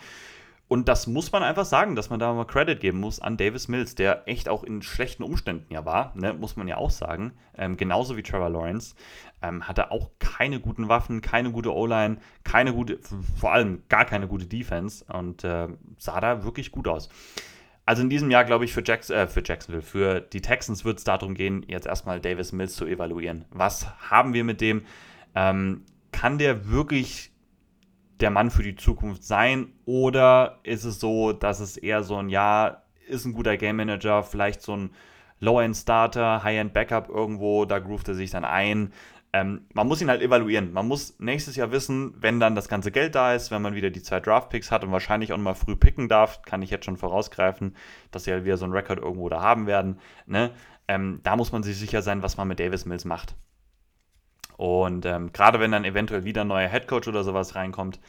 Und das muss man einfach sagen, dass man da mal Credit geben muss an Davis Mills, der echt auch in schlechten Umständen ja war, ne, muss man ja auch sagen. Ähm, genauso wie Trevor Lawrence. Ähm, hatte auch keine guten Waffen, keine gute O-Line, keine gute, vor allem gar keine gute Defense und äh, sah da wirklich gut aus. Also in diesem Jahr, glaube ich, für, Jacks äh, für Jacksonville, für die Texans wird es darum gehen, jetzt erstmal Davis Mills zu evaluieren. Was haben wir mit dem? Ähm, kann der wirklich der Mann für die Zukunft sein? Oder ist es so, dass es eher so ein, ja, ist ein guter Game Manager, vielleicht so ein Low-End-Starter, High-End-Backup irgendwo, da groovt er sich dann ein. Ähm, man muss ihn halt evaluieren. Man muss nächstes Jahr wissen, wenn dann das ganze Geld da ist, wenn man wieder die zwei Draft-Picks hat und wahrscheinlich auch mal früh picken darf, kann ich jetzt schon vorausgreifen, dass sie halt wieder so einen Rekord irgendwo da haben werden. Ne? Ähm, da muss man sich sicher sein, was man mit Davis Mills macht. Und ähm, gerade wenn dann eventuell wieder ein neuer Headcoach oder sowas reinkommt,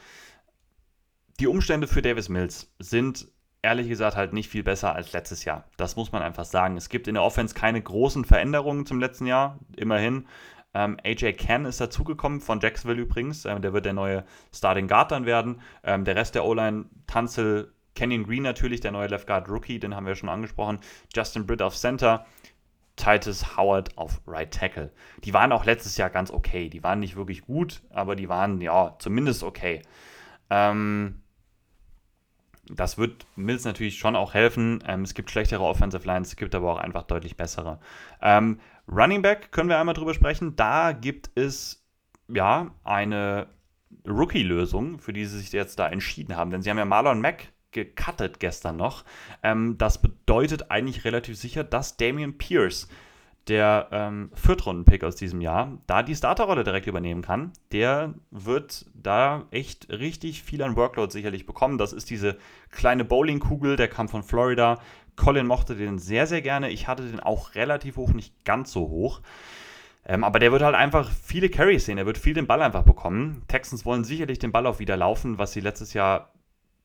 die Umstände für Davis Mills sind ehrlich gesagt halt nicht viel besser als letztes Jahr. Das muss man einfach sagen. Es gibt in der Offense keine großen Veränderungen zum letzten Jahr, immerhin. Ähm, AJ Ken ist dazugekommen, von Jacksonville übrigens. Ähm, der wird der neue Starting Guard dann werden. Ähm, der Rest der O-Line, Tanzel, Kenyon Green natürlich, der neue Left Guard Rookie, den haben wir schon angesprochen. Justin Britt auf Center. Titus Howard auf Right Tackle. Die waren auch letztes Jahr ganz okay. Die waren nicht wirklich gut, aber die waren ja zumindest okay. Ähm, das wird Mills natürlich schon auch helfen. Ähm, es gibt schlechtere Offensive Lines, es gibt aber auch einfach deutlich bessere. Ähm, Running Back können wir einmal drüber sprechen. Da gibt es ja eine Rookie-Lösung, für die sie sich jetzt da entschieden haben. Denn sie haben ja Marlon Mack gecuttet gestern noch. Ähm, das bedeutet eigentlich relativ sicher, dass Damian Pierce der ähm, Viertrunden-Pick aus diesem Jahr, da die Starterrolle direkt übernehmen kann, der wird da echt richtig viel an Workload sicherlich bekommen. Das ist diese kleine Bowlingkugel, der kam von Florida. Colin mochte den sehr, sehr gerne. Ich hatte den auch relativ hoch, nicht ganz so hoch. Ähm, aber der wird halt einfach viele Carries sehen. Er wird viel den Ball einfach bekommen. Texans wollen sicherlich den Ball auch wieder laufen, was sie letztes Jahr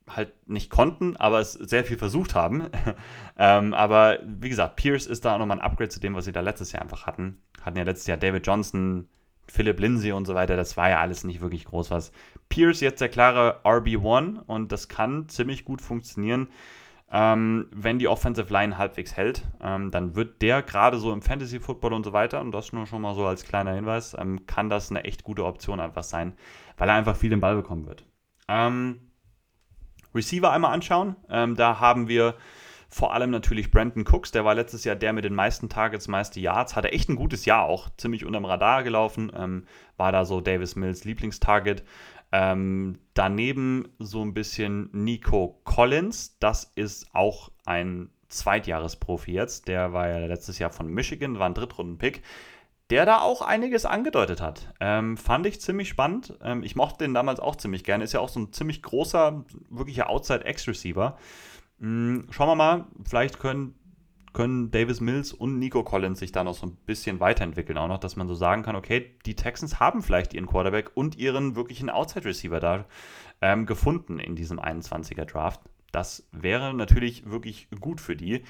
halt nicht konnten, aber es sehr viel versucht haben. ähm, aber wie gesagt, Pierce ist da auch nochmal ein Upgrade zu dem, was sie da letztes Jahr einfach hatten. Hatten ja letztes Jahr David Johnson, Philip Lindsay und so weiter. Das war ja alles nicht wirklich groß was. Pierce jetzt der klare RB1 und das kann ziemlich gut funktionieren. Ähm, wenn die Offensive Line halbwegs hält, ähm, dann wird der gerade so im Fantasy Football und so weiter, und das nur schon mal so als kleiner Hinweis, ähm, kann das eine echt gute Option einfach sein, weil er einfach viel den Ball bekommen wird. Ähm, Receiver einmal anschauen. Ähm, da haben wir vor allem natürlich Brandon Cooks, der war letztes Jahr der mit den meisten Targets, meiste Yards, hatte echt ein gutes Jahr auch, ziemlich unterm Radar gelaufen, ähm, war da so Davis Mills Lieblingstarget. Ähm, daneben so ein bisschen Nico Collins, das ist auch ein Zweitjahresprofi jetzt, der war ja letztes Jahr von Michigan, war ein Drittrunden-Pick der da auch einiges angedeutet hat. Ähm, fand ich ziemlich spannend. Ähm, ich mochte den damals auch ziemlich gerne. Ist ja auch so ein ziemlich großer, wirklicher Outside-X-Receiver. Mhm, schauen wir mal, vielleicht können, können Davis Mills und Nico Collins sich da noch so ein bisschen weiterentwickeln. Auch noch, dass man so sagen kann, okay, die Texans haben vielleicht ihren Quarterback und ihren wirklichen Outside-Receiver da ähm, gefunden in diesem 21er Draft. Das wäre natürlich wirklich gut für die.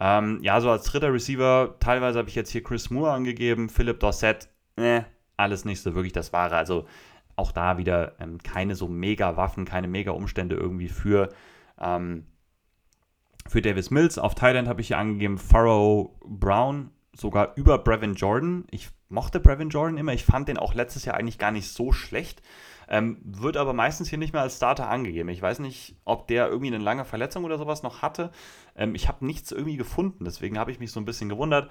Ähm, ja, so als dritter Receiver, teilweise habe ich jetzt hier Chris Moore angegeben, Philip Dorsett, ne, alles nicht so wirklich das Wahre. Also auch da wieder ähm, keine so mega Waffen, keine mega Umstände irgendwie für, ähm, für Davis Mills. Auf Thailand habe ich hier angegeben Pharaoh Brown, sogar über Brevin Jordan. Ich mochte Brevin Jordan immer, ich fand den auch letztes Jahr eigentlich gar nicht so schlecht. Ähm, wird aber meistens hier nicht mehr als Starter angegeben. Ich weiß nicht, ob der irgendwie eine lange Verletzung oder sowas noch hatte. Ähm, ich habe nichts irgendwie gefunden, deswegen habe ich mich so ein bisschen gewundert.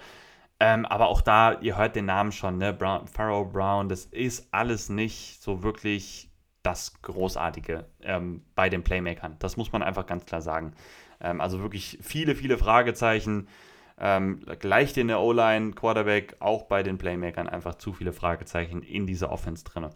Ähm, aber auch da, ihr hört den Namen schon, ne? Brown, Pharaoh Brown, das ist alles nicht so wirklich das Großartige ähm, bei den Playmakern. Das muss man einfach ganz klar sagen. Ähm, also wirklich viele, viele Fragezeichen. Ähm, gleich der O-Line, Quarterback, auch bei den Playmakern einfach zu viele Fragezeichen in dieser Offense drin.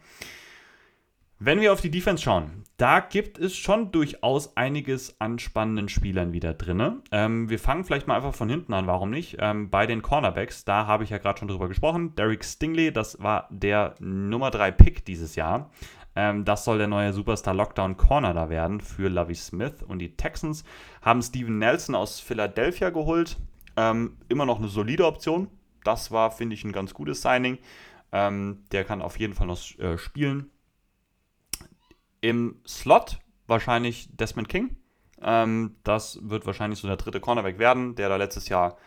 Wenn wir auf die Defense schauen, da gibt es schon durchaus einiges an spannenden Spielern wieder drin. Ähm, wir fangen vielleicht mal einfach von hinten an, warum nicht? Ähm, bei den Cornerbacks, da habe ich ja gerade schon drüber gesprochen. Derek Stingley, das war der Nummer 3 Pick dieses Jahr. Ähm, das soll der neue Superstar Lockdown Corner da werden für Lovie Smith. Und die Texans haben Steven Nelson aus Philadelphia geholt. Ähm, immer noch eine solide Option. Das war, finde ich, ein ganz gutes Signing. Ähm, der kann auf jeden Fall noch äh, spielen im Slot wahrscheinlich Desmond King. Ähm, das wird wahrscheinlich so der dritte Cornerback werden, der da letztes Jahr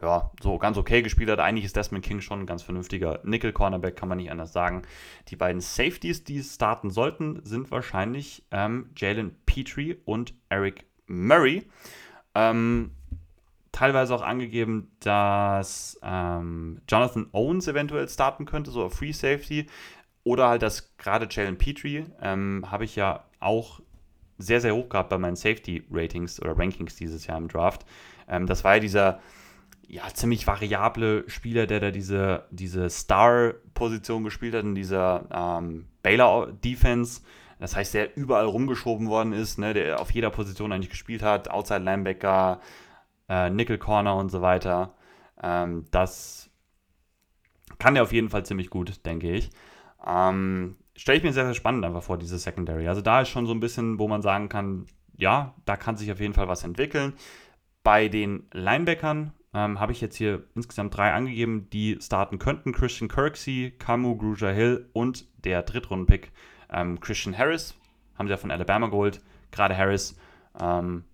ja, so ganz okay gespielt hat. Eigentlich ist Desmond King schon ein ganz vernünftiger Nickel-Cornerback, kann man nicht anders sagen. Die beiden Safeties, die starten sollten, sind wahrscheinlich ähm, Jalen Petrie und Eric Murray. Ähm, teilweise auch angegeben, dass ähm, Jonathan Owens eventuell starten könnte, so auf Free Safety. Oder halt das gerade Jalen Petrie ähm, habe ich ja auch sehr, sehr hoch gehabt bei meinen Safety-Ratings oder Rankings dieses Jahr im Draft. Ähm, das war ja dieser ja, ziemlich variable Spieler, der da diese, diese Star-Position gespielt hat in dieser ähm, Baylor-Defense. Das heißt, der überall rumgeschoben worden ist, ne, der auf jeder Position eigentlich gespielt hat, Outside Linebacker, äh, Nickel Corner und so weiter. Ähm, das kann der auf jeden Fall ziemlich gut, denke ich. Ähm, Stelle ich mir sehr, sehr spannend einfach vor, diese Secondary. Also da ist schon so ein bisschen, wo man sagen kann, ja, da kann sich auf jeden Fall was entwickeln. Bei den Linebackern ähm, habe ich jetzt hier insgesamt drei angegeben, die starten könnten. Christian Kirksey, Camu Gruja Hill und der Drittrunden-Pick ähm, Christian Harris. Haben sie ja von Alabama geholt. Gerade Harris ähm,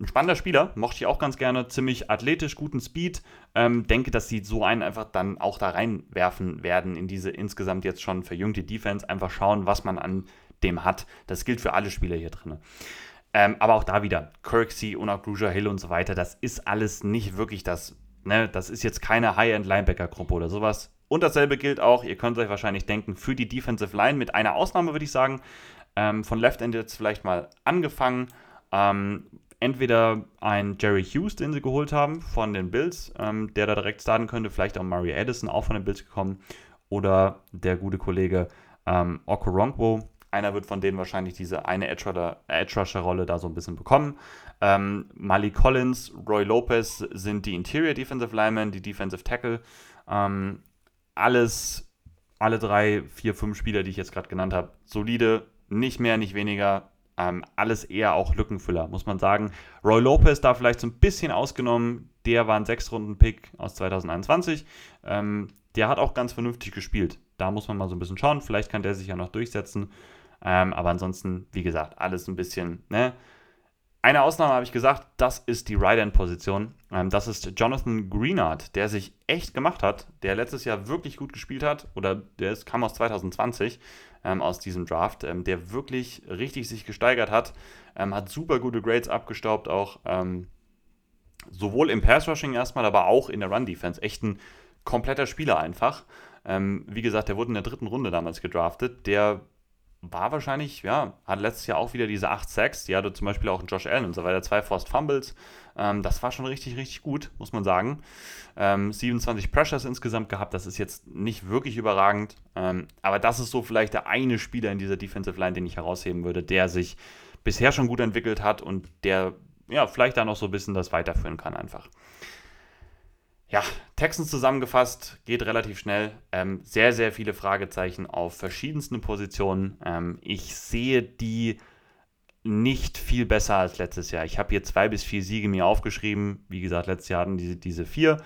ein spannender Spieler, mochte ich auch ganz gerne, ziemlich athletisch, guten Speed. Ähm, denke, dass sie so einen einfach dann auch da reinwerfen werden in diese insgesamt jetzt schon verjüngte Defense. Einfach schauen, was man an dem hat. Das gilt für alle Spieler hier drin. Ähm, aber auch da wieder, Kirksey und auch Hill und so weiter, das ist alles nicht wirklich das, ne, das ist jetzt keine High-End-Linebacker-Gruppe oder sowas. Und dasselbe gilt auch, ihr könnt euch wahrscheinlich denken, für die Defensive Line, mit einer Ausnahme würde ich sagen, ähm, von Left End jetzt vielleicht mal angefangen. Ähm, entweder ein Jerry Hughes, den sie geholt haben von den Bills, ähm, der da direkt starten könnte, vielleicht auch Mario Addison, auch von den Bills gekommen, oder der gute Kollege ähm, Okoronkwo. Einer wird von denen wahrscheinlich diese eine Edge-Rusher-Rolle da so ein bisschen bekommen. Ähm, Malik Collins, Roy Lopez sind die Interior Defensive Linemen, die Defensive Tackle. Ähm, alles, alle drei, vier, fünf Spieler, die ich jetzt gerade genannt habe, solide, nicht mehr, nicht weniger, ähm, alles eher auch Lückenfüller, muss man sagen. Roy Lopez da vielleicht so ein bisschen ausgenommen. Der war ein Sechs-Runden-Pick aus 2021. Ähm, der hat auch ganz vernünftig gespielt. Da muss man mal so ein bisschen schauen. Vielleicht kann der sich ja noch durchsetzen. Ähm, aber ansonsten, wie gesagt, alles ein bisschen, ne? Eine Ausnahme habe ich gesagt, das ist die Right-End-Position. Ähm, das ist Jonathan Greenard, der sich echt gemacht hat, der letztes Jahr wirklich gut gespielt hat, oder der ist, kam aus 2020 ähm, aus diesem Draft, ähm, der wirklich richtig sich gesteigert hat, ähm, hat super gute Grades abgestaubt, auch ähm, sowohl im Pass-Rushing erstmal, aber auch in der Run-Defense. Echt ein kompletter Spieler einfach. Ähm, wie gesagt, der wurde in der dritten Runde damals gedraftet. Der war wahrscheinlich, ja, hat letztes Jahr auch wieder diese 8 Sacks. Die hatte zum Beispiel auch Josh Allen und so weiter, zwei Forced Fumbles. Ähm, das war schon richtig, richtig gut, muss man sagen. Ähm, 27 Pressures insgesamt gehabt, das ist jetzt nicht wirklich überragend. Ähm, aber das ist so vielleicht der eine Spieler in dieser Defensive Line, den ich herausheben würde, der sich bisher schon gut entwickelt hat und der, ja, vielleicht da noch so ein bisschen das weiterführen kann einfach. Ja, Texans zusammengefasst, geht relativ schnell. Ähm, sehr, sehr viele Fragezeichen auf verschiedensten Positionen. Ähm, ich sehe die nicht viel besser als letztes Jahr. Ich habe hier zwei bis vier Siege mir aufgeschrieben. Wie gesagt, letztes Jahr hatten diese, diese vier.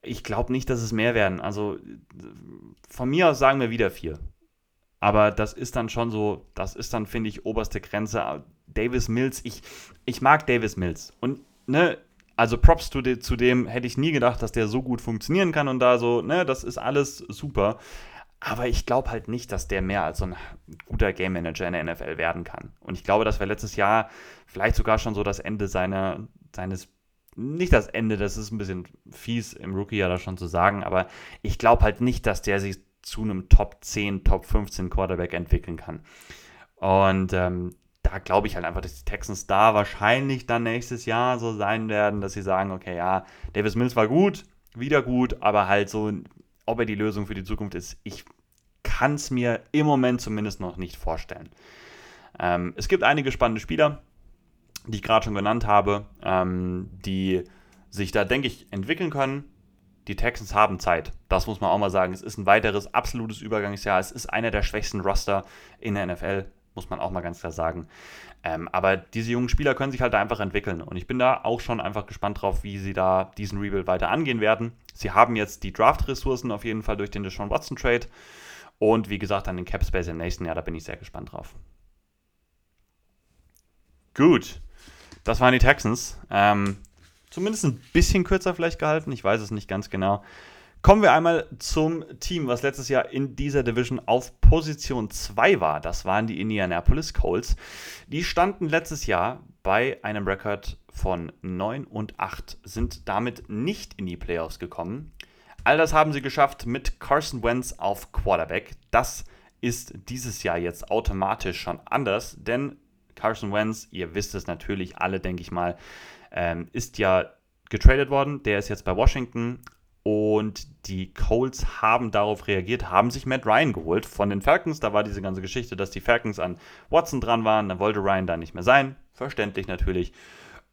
Ich glaube nicht, dass es mehr werden. Also von mir aus sagen wir wieder vier. Aber das ist dann schon so, das ist dann, finde ich, oberste Grenze. Davis Mills, ich, ich mag Davis Mills. Und ne, also Props zu, de, zu dem hätte ich nie gedacht, dass der so gut funktionieren kann und da so, ne, das ist alles super. Aber ich glaube halt nicht, dass der mehr als so ein guter Game Manager in der NFL werden kann. Und ich glaube, dass wir letztes Jahr vielleicht sogar schon so das Ende seiner, seines, nicht das Ende, das ist ein bisschen fies im Rookie-Jahr da schon zu sagen, aber ich glaube halt nicht, dass der sich zu einem Top 10, Top 15 Quarterback entwickeln kann. Und ähm, da glaube ich halt einfach, dass die Texans da wahrscheinlich dann nächstes Jahr so sein werden, dass sie sagen, okay, ja, Davis Mills war gut, wieder gut, aber halt so, ob er die Lösung für die Zukunft ist, ich kann es mir im Moment zumindest noch nicht vorstellen. Ähm, es gibt einige spannende Spieler, die ich gerade schon genannt habe, ähm, die sich da, denke ich, entwickeln können. Die Texans haben Zeit. Das muss man auch mal sagen. Es ist ein weiteres absolutes Übergangsjahr. Es ist einer der schwächsten Roster in der NFL muss man auch mal ganz klar sagen. Ähm, aber diese jungen Spieler können sich halt einfach entwickeln. Und ich bin da auch schon einfach gespannt drauf, wie sie da diesen Rebuild weiter angehen werden. Sie haben jetzt die Draft-Ressourcen auf jeden Fall durch den Deshaun Watson-Trade. Und wie gesagt, an den Cap Space im nächsten Jahr, da bin ich sehr gespannt drauf. Gut, das waren die Texans. Ähm, zumindest ein bisschen kürzer vielleicht gehalten, ich weiß es nicht ganz genau. Kommen wir einmal zum Team, was letztes Jahr in dieser Division auf Position 2 war. Das waren die Indianapolis Colts. Die standen letztes Jahr bei einem Rekord von 9 und 8, sind damit nicht in die Playoffs gekommen. All das haben sie geschafft mit Carson Wentz auf Quarterback. Das ist dieses Jahr jetzt automatisch schon anders, denn Carson Wentz, ihr wisst es natürlich alle, denke ich mal, ähm, ist ja getradet worden. Der ist jetzt bei Washington und die Colts haben darauf reagiert, haben sich Matt Ryan geholt von den Falcons. Da war diese ganze Geschichte, dass die Falcons an Watson dran waren. Dann wollte Ryan da nicht mehr sein. Verständlich natürlich.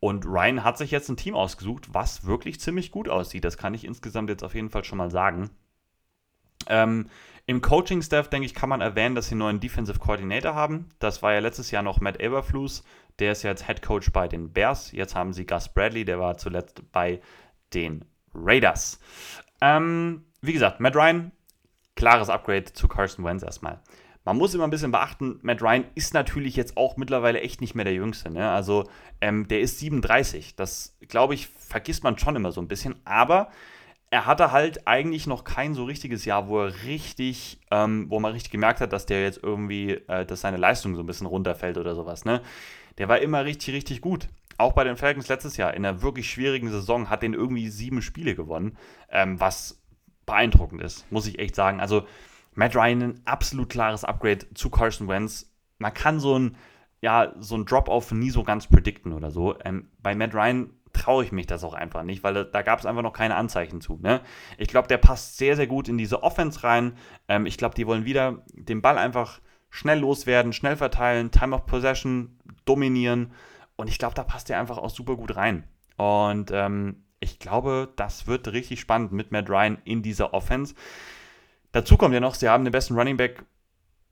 Und Ryan hat sich jetzt ein Team ausgesucht, was wirklich ziemlich gut aussieht. Das kann ich insgesamt jetzt auf jeden Fall schon mal sagen. Ähm, Im Coaching-Staff, denke ich, kann man erwähnen, dass sie einen neuen Defensive Coordinator haben. Das war ja letztes Jahr noch Matt Eberflus. Der ist jetzt Head Coach bei den Bears. Jetzt haben sie Gus Bradley, der war zuletzt bei den Raiders. Ähm, wie gesagt, Matt Ryan, klares Upgrade zu Carson Wentz erstmal. Man muss immer ein bisschen beachten, Matt Ryan ist natürlich jetzt auch mittlerweile echt nicht mehr der Jüngste. Ne? Also ähm, der ist 37. Das, glaube ich, vergisst man schon immer so ein bisschen. Aber er hatte halt eigentlich noch kein so richtiges Jahr, wo er richtig, ähm, wo man richtig gemerkt hat, dass der jetzt irgendwie, äh, dass seine Leistung so ein bisschen runterfällt oder sowas, ne? Der war immer richtig, richtig gut. Auch bei den Falcons letztes Jahr in einer wirklich schwierigen Saison hat den irgendwie sieben Spiele gewonnen, ähm, was beeindruckend ist, muss ich echt sagen. Also Matt Ryan ein absolut klares Upgrade zu Carson Wentz. Man kann so ein, ja, so ein Drop-Off nie so ganz predikten oder so. Ähm, bei Matt Ryan traue ich mich das auch einfach nicht, weil da gab es einfach noch keine Anzeichen zu. Ne? Ich glaube, der passt sehr, sehr gut in diese Offense rein. Ähm, ich glaube, die wollen wieder den Ball einfach schnell loswerden, schnell verteilen, Time of Possession dominieren. Und ich glaube, da passt er einfach auch super gut rein. Und ähm, ich glaube, das wird richtig spannend mit Matt Ryan in dieser Offense. Dazu kommt ja noch, sie haben den besten Running Back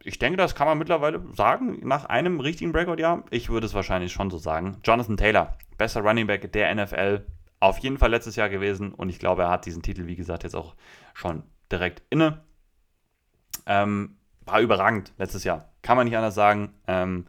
ich denke, das kann man mittlerweile sagen, nach einem richtigen Breakout-Jahr. Ich würde es wahrscheinlich schon so sagen. Jonathan Taylor, bester Running Back der NFL, auf jeden Fall letztes Jahr gewesen und ich glaube, er hat diesen Titel, wie gesagt, jetzt auch schon direkt inne. Ähm, war überragend letztes Jahr. Kann man nicht anders sagen. Ähm,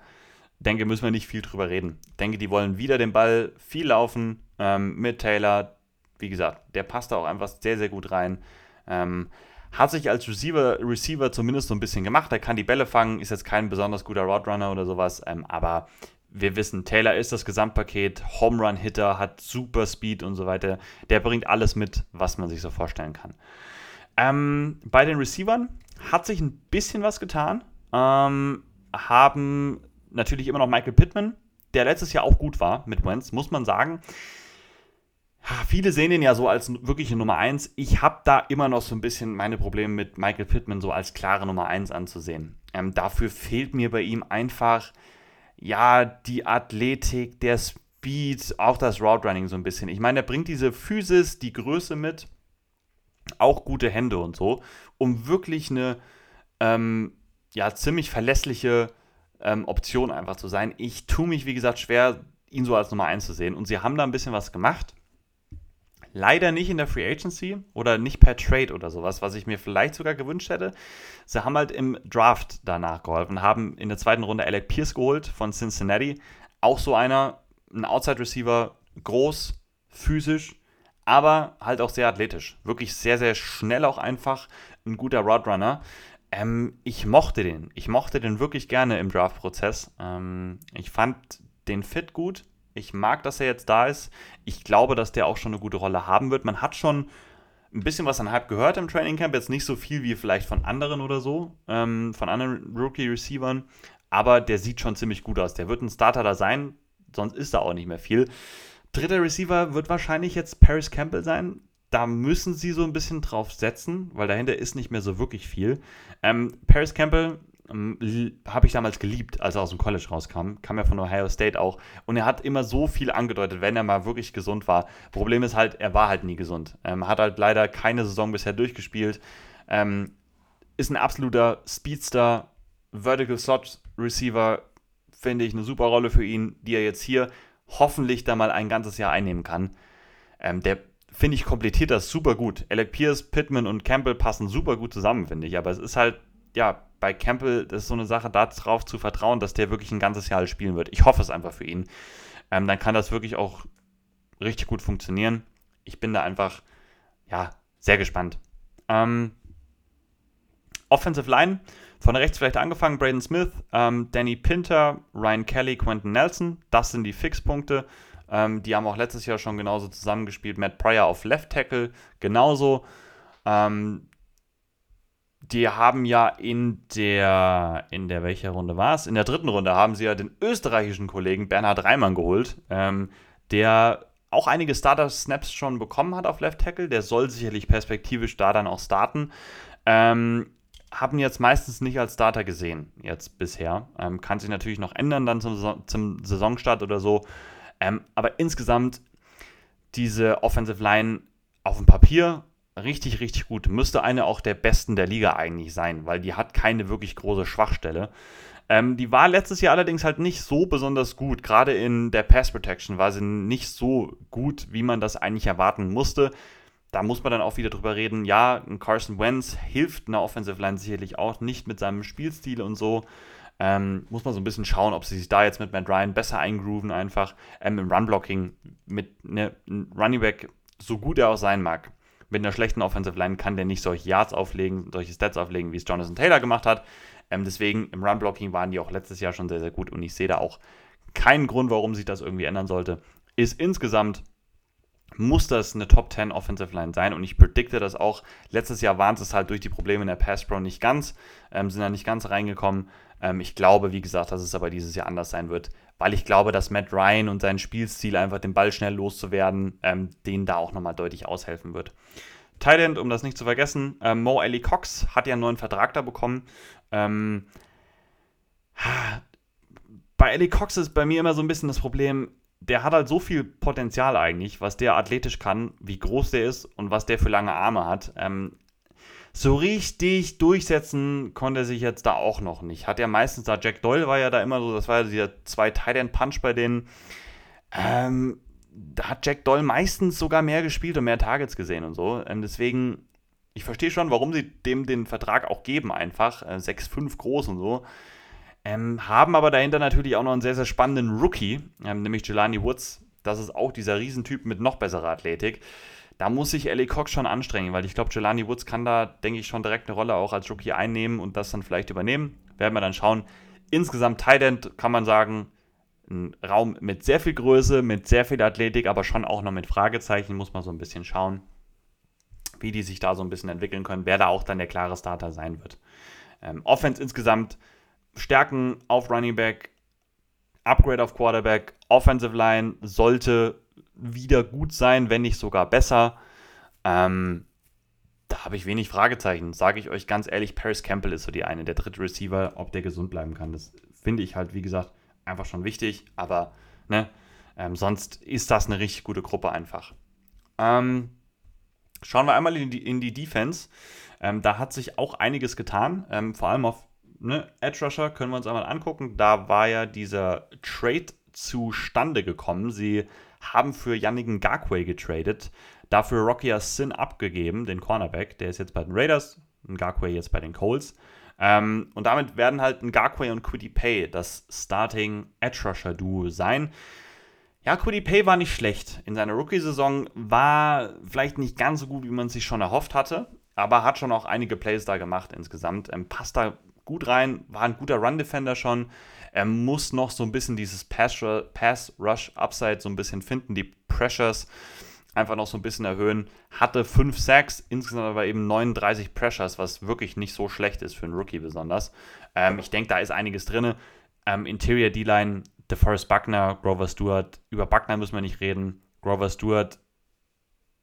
denke, müssen wir nicht viel drüber reden. Denke, die wollen wieder den Ball viel laufen ähm, mit Taylor. Wie gesagt, der passt da auch einfach sehr, sehr gut rein. Ähm, hat sich als Receiver, Receiver zumindest so ein bisschen gemacht. Er kann die Bälle fangen, ist jetzt kein besonders guter Roadrunner oder sowas, ähm, aber wir wissen, Taylor ist das Gesamtpaket, Home Run Hitter, hat super Speed und so weiter. Der bringt alles mit, was man sich so vorstellen kann. Ähm, bei den Receivern hat sich ein bisschen was getan. Ähm, haben natürlich immer noch Michael Pittman, der letztes Jahr auch gut war mit Wentz, muss man sagen. Viele sehen ihn ja so als wirkliche Nummer 1. Ich habe da immer noch so ein bisschen meine Probleme mit Michael Pittman so als klare Nummer 1 anzusehen. Ähm, dafür fehlt mir bei ihm einfach, ja, die Athletik, der Speed, auch das Route Running so ein bisschen. Ich meine, er bringt diese Physis, die Größe mit, auch gute Hände und so, um wirklich eine, ähm, ja, ziemlich verlässliche ähm, Option einfach zu sein. Ich tue mich, wie gesagt, schwer, ihn so als Nummer 1 zu sehen. Und sie haben da ein bisschen was gemacht. Leider nicht in der Free Agency oder nicht per Trade oder sowas, was ich mir vielleicht sogar gewünscht hätte. Sie haben halt im Draft danach geholfen, haben in der zweiten Runde Alec Pierce geholt von Cincinnati. Auch so einer, ein Outside Receiver, groß, physisch, aber halt auch sehr athletisch. Wirklich sehr, sehr schnell auch einfach. Ein guter Roadrunner. Ähm, ich mochte den. Ich mochte den wirklich gerne im Draft-Prozess. Ähm, ich fand den Fit gut. Ich mag, dass er jetzt da ist. Ich glaube, dass der auch schon eine gute Rolle haben wird. Man hat schon ein bisschen was an Hype gehört im Training Camp. Jetzt nicht so viel wie vielleicht von anderen oder so, ähm, von anderen Rookie-Receivern. Aber der sieht schon ziemlich gut aus. Der wird ein Starter da sein, sonst ist da auch nicht mehr viel. Dritter Receiver wird wahrscheinlich jetzt Paris Campbell sein. Da müssen sie so ein bisschen drauf setzen, weil dahinter ist nicht mehr so wirklich viel. Ähm, Paris Campbell ähm, habe ich damals geliebt, als er aus dem College rauskam. Kam ja von Ohio State auch. Und er hat immer so viel angedeutet, wenn er mal wirklich gesund war. Problem ist halt, er war halt nie gesund. Ähm, hat halt leider keine Saison bisher durchgespielt. Ähm, ist ein absoluter Speedster, Vertical Slot Receiver. Finde ich eine super Rolle für ihn, die er jetzt hier hoffentlich da mal ein ganzes Jahr einnehmen kann. Ähm, der finde ich, komplettiert das super gut. Alec Pierce, Pittman und Campbell passen super gut zusammen, finde ich. Aber es ist halt, ja, bei Campbell, das ist so eine Sache, darauf zu vertrauen, dass der wirklich ein ganzes Jahr spielen wird. Ich hoffe es einfach für ihn. Ähm, dann kann das wirklich auch richtig gut funktionieren. Ich bin da einfach, ja, sehr gespannt. Ähm, Offensive Line, von rechts vielleicht angefangen, Braden Smith, ähm, Danny Pinter, Ryan Kelly, Quentin Nelson, das sind die Fixpunkte. Ähm, die haben auch letztes Jahr schon genauso zusammengespielt. Matt Pryor auf Left Tackle, genauso. Ähm, die haben ja in der, in der, welcher Runde war es? In der dritten Runde haben sie ja den österreichischen Kollegen Bernhard Reimann geholt, ähm, der auch einige Starter-Snaps schon bekommen hat auf Left Tackle. Der soll sicherlich perspektivisch da dann auch starten. Ähm, haben jetzt meistens nicht als Starter gesehen, jetzt bisher. Ähm, kann sich natürlich noch ändern dann zum, zum Saisonstart oder so. Ähm, aber insgesamt diese Offensive Line auf dem Papier richtig, richtig gut. Müsste eine auch der besten der Liga eigentlich sein, weil die hat keine wirklich große Schwachstelle. Ähm, die war letztes Jahr allerdings halt nicht so besonders gut. Gerade in der Pass Protection war sie nicht so gut, wie man das eigentlich erwarten musste. Da muss man dann auch wieder drüber reden. Ja, Carson Wentz hilft einer Offensive Line sicherlich auch nicht mit seinem Spielstil und so. Ähm, muss man so ein bisschen schauen, ob sie sich da jetzt mit Matt Ryan besser eingrooven, einfach ähm, im Run-Blocking mit ne, Running Back, so gut er auch sein mag Mit einer schlechten Offensive Line kann der nicht solche Yards auflegen, solche Stats auflegen, wie es Jonathan Taylor gemacht hat. Ähm, deswegen im Run-Blocking waren die auch letztes Jahr schon sehr, sehr gut und ich sehe da auch keinen Grund, warum sich das irgendwie ändern sollte. Ist insgesamt muss das eine Top 10 Offensive Line sein und ich predikte das auch. Letztes Jahr waren es halt durch die Probleme in der Pass Pro nicht ganz, ähm, sind da nicht ganz reingekommen. Ähm, ich glaube, wie gesagt, dass es aber dieses Jahr anders sein wird, weil ich glaube, dass Matt Ryan und sein Spielstil einfach den Ball schnell loszuwerden, ähm, denen da auch nochmal deutlich aushelfen wird. Thailand, um das nicht zu vergessen, äh, Mo Ali Cox hat ja einen neuen Vertrag da bekommen. Ähm, bei Ali Cox ist bei mir immer so ein bisschen das Problem, der hat halt so viel Potenzial eigentlich, was der athletisch kann, wie groß der ist und was der für lange Arme hat. Ähm, so richtig durchsetzen konnte er sich jetzt da auch noch nicht. Hat ja meistens da, Jack Doyle war ja da immer so, das war ja dieser zwei Tight End Punch bei denen. Ähm, da hat Jack Doyle meistens sogar mehr gespielt und mehr Targets gesehen und so. Ähm, deswegen, ich verstehe schon, warum sie dem den Vertrag auch geben, einfach. Äh, 6-5 groß und so. Ähm, haben aber dahinter natürlich auch noch einen sehr, sehr spannenden Rookie, ähm, nämlich Jelani Woods. Das ist auch dieser Riesentyp mit noch besserer Athletik. Da muss sich Ellie Cox schon anstrengen, weil ich glaube, Jelani Woods kann da, denke ich, schon direkt eine Rolle auch als Rookie einnehmen und das dann vielleicht übernehmen. Werden wir dann schauen. Insgesamt Tight kann man sagen, ein Raum mit sehr viel Größe, mit sehr viel Athletik, aber schon auch noch mit Fragezeichen. Muss man so ein bisschen schauen, wie die sich da so ein bisschen entwickeln können, wer da auch dann der klare Starter sein wird. Ähm, Offense insgesamt Stärken auf Running Back, Upgrade auf Quarterback, Offensive Line sollte wieder gut sein, wenn nicht sogar besser. Ähm, da habe ich wenig Fragezeichen. Sage ich euch ganz ehrlich, Paris Campbell ist so die eine, der dritte Receiver, ob der gesund bleiben kann. Das finde ich halt, wie gesagt, einfach schon wichtig. Aber ne, ähm, sonst ist das eine richtig gute Gruppe einfach. Ähm, schauen wir einmal in die, in die Defense. Ähm, da hat sich auch einiges getan, ähm, vor allem auf ne, Edge Rusher können wir uns einmal angucken. Da war ja dieser Trade zustande gekommen. Sie haben für Yannick Ngakwe getradet, dafür Rocky Sin abgegeben, den Cornerback. Der ist jetzt bei den Raiders, Ngakwe jetzt bei den Colts. Ähm, und damit werden halt Ngakwe und Quiddy Pay das Starting Edge Rusher Duo sein. Ja, Quiddy Pay war nicht schlecht. In seiner Rookie-Saison war vielleicht nicht ganz so gut, wie man sich schon erhofft hatte, aber hat schon auch einige Plays da gemacht insgesamt. Ähm, passt da gut rein, war ein guter Run-Defender schon. Er muss noch so ein bisschen dieses Pass-Rush-Upside so ein bisschen finden, die Pressures einfach noch so ein bisschen erhöhen. Hatte 5 Sacks, insgesamt aber eben 39 Pressures, was wirklich nicht so schlecht ist für einen Rookie besonders. Ähm, ich denke, da ist einiges drin. Ähm, Interior D-Line, DeForest Buckner, Grover Stewart. Über Buckner müssen wir nicht reden. Grover Stewart,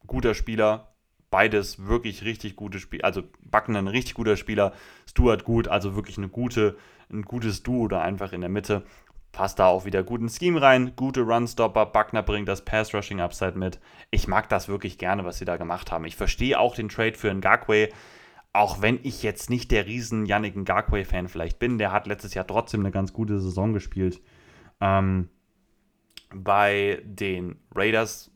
guter Spieler, beides wirklich richtig gute Spieler. Also Buckner ein richtig guter Spieler, Stuart gut, also wirklich eine gute, ein gutes Duo da einfach in der Mitte. Passt da auch wieder gut ins Scheme rein, gute Runstopper. Buckner bringt das Pass-Rushing-Upside mit. Ich mag das wirklich gerne, was sie da gemacht haben. Ich verstehe auch den Trade für Ngakwe, auch wenn ich jetzt nicht der riesen Yannick Ngakwe-Fan vielleicht bin. Der hat letztes Jahr trotzdem eine ganz gute Saison gespielt. Ähm, bei den Raiders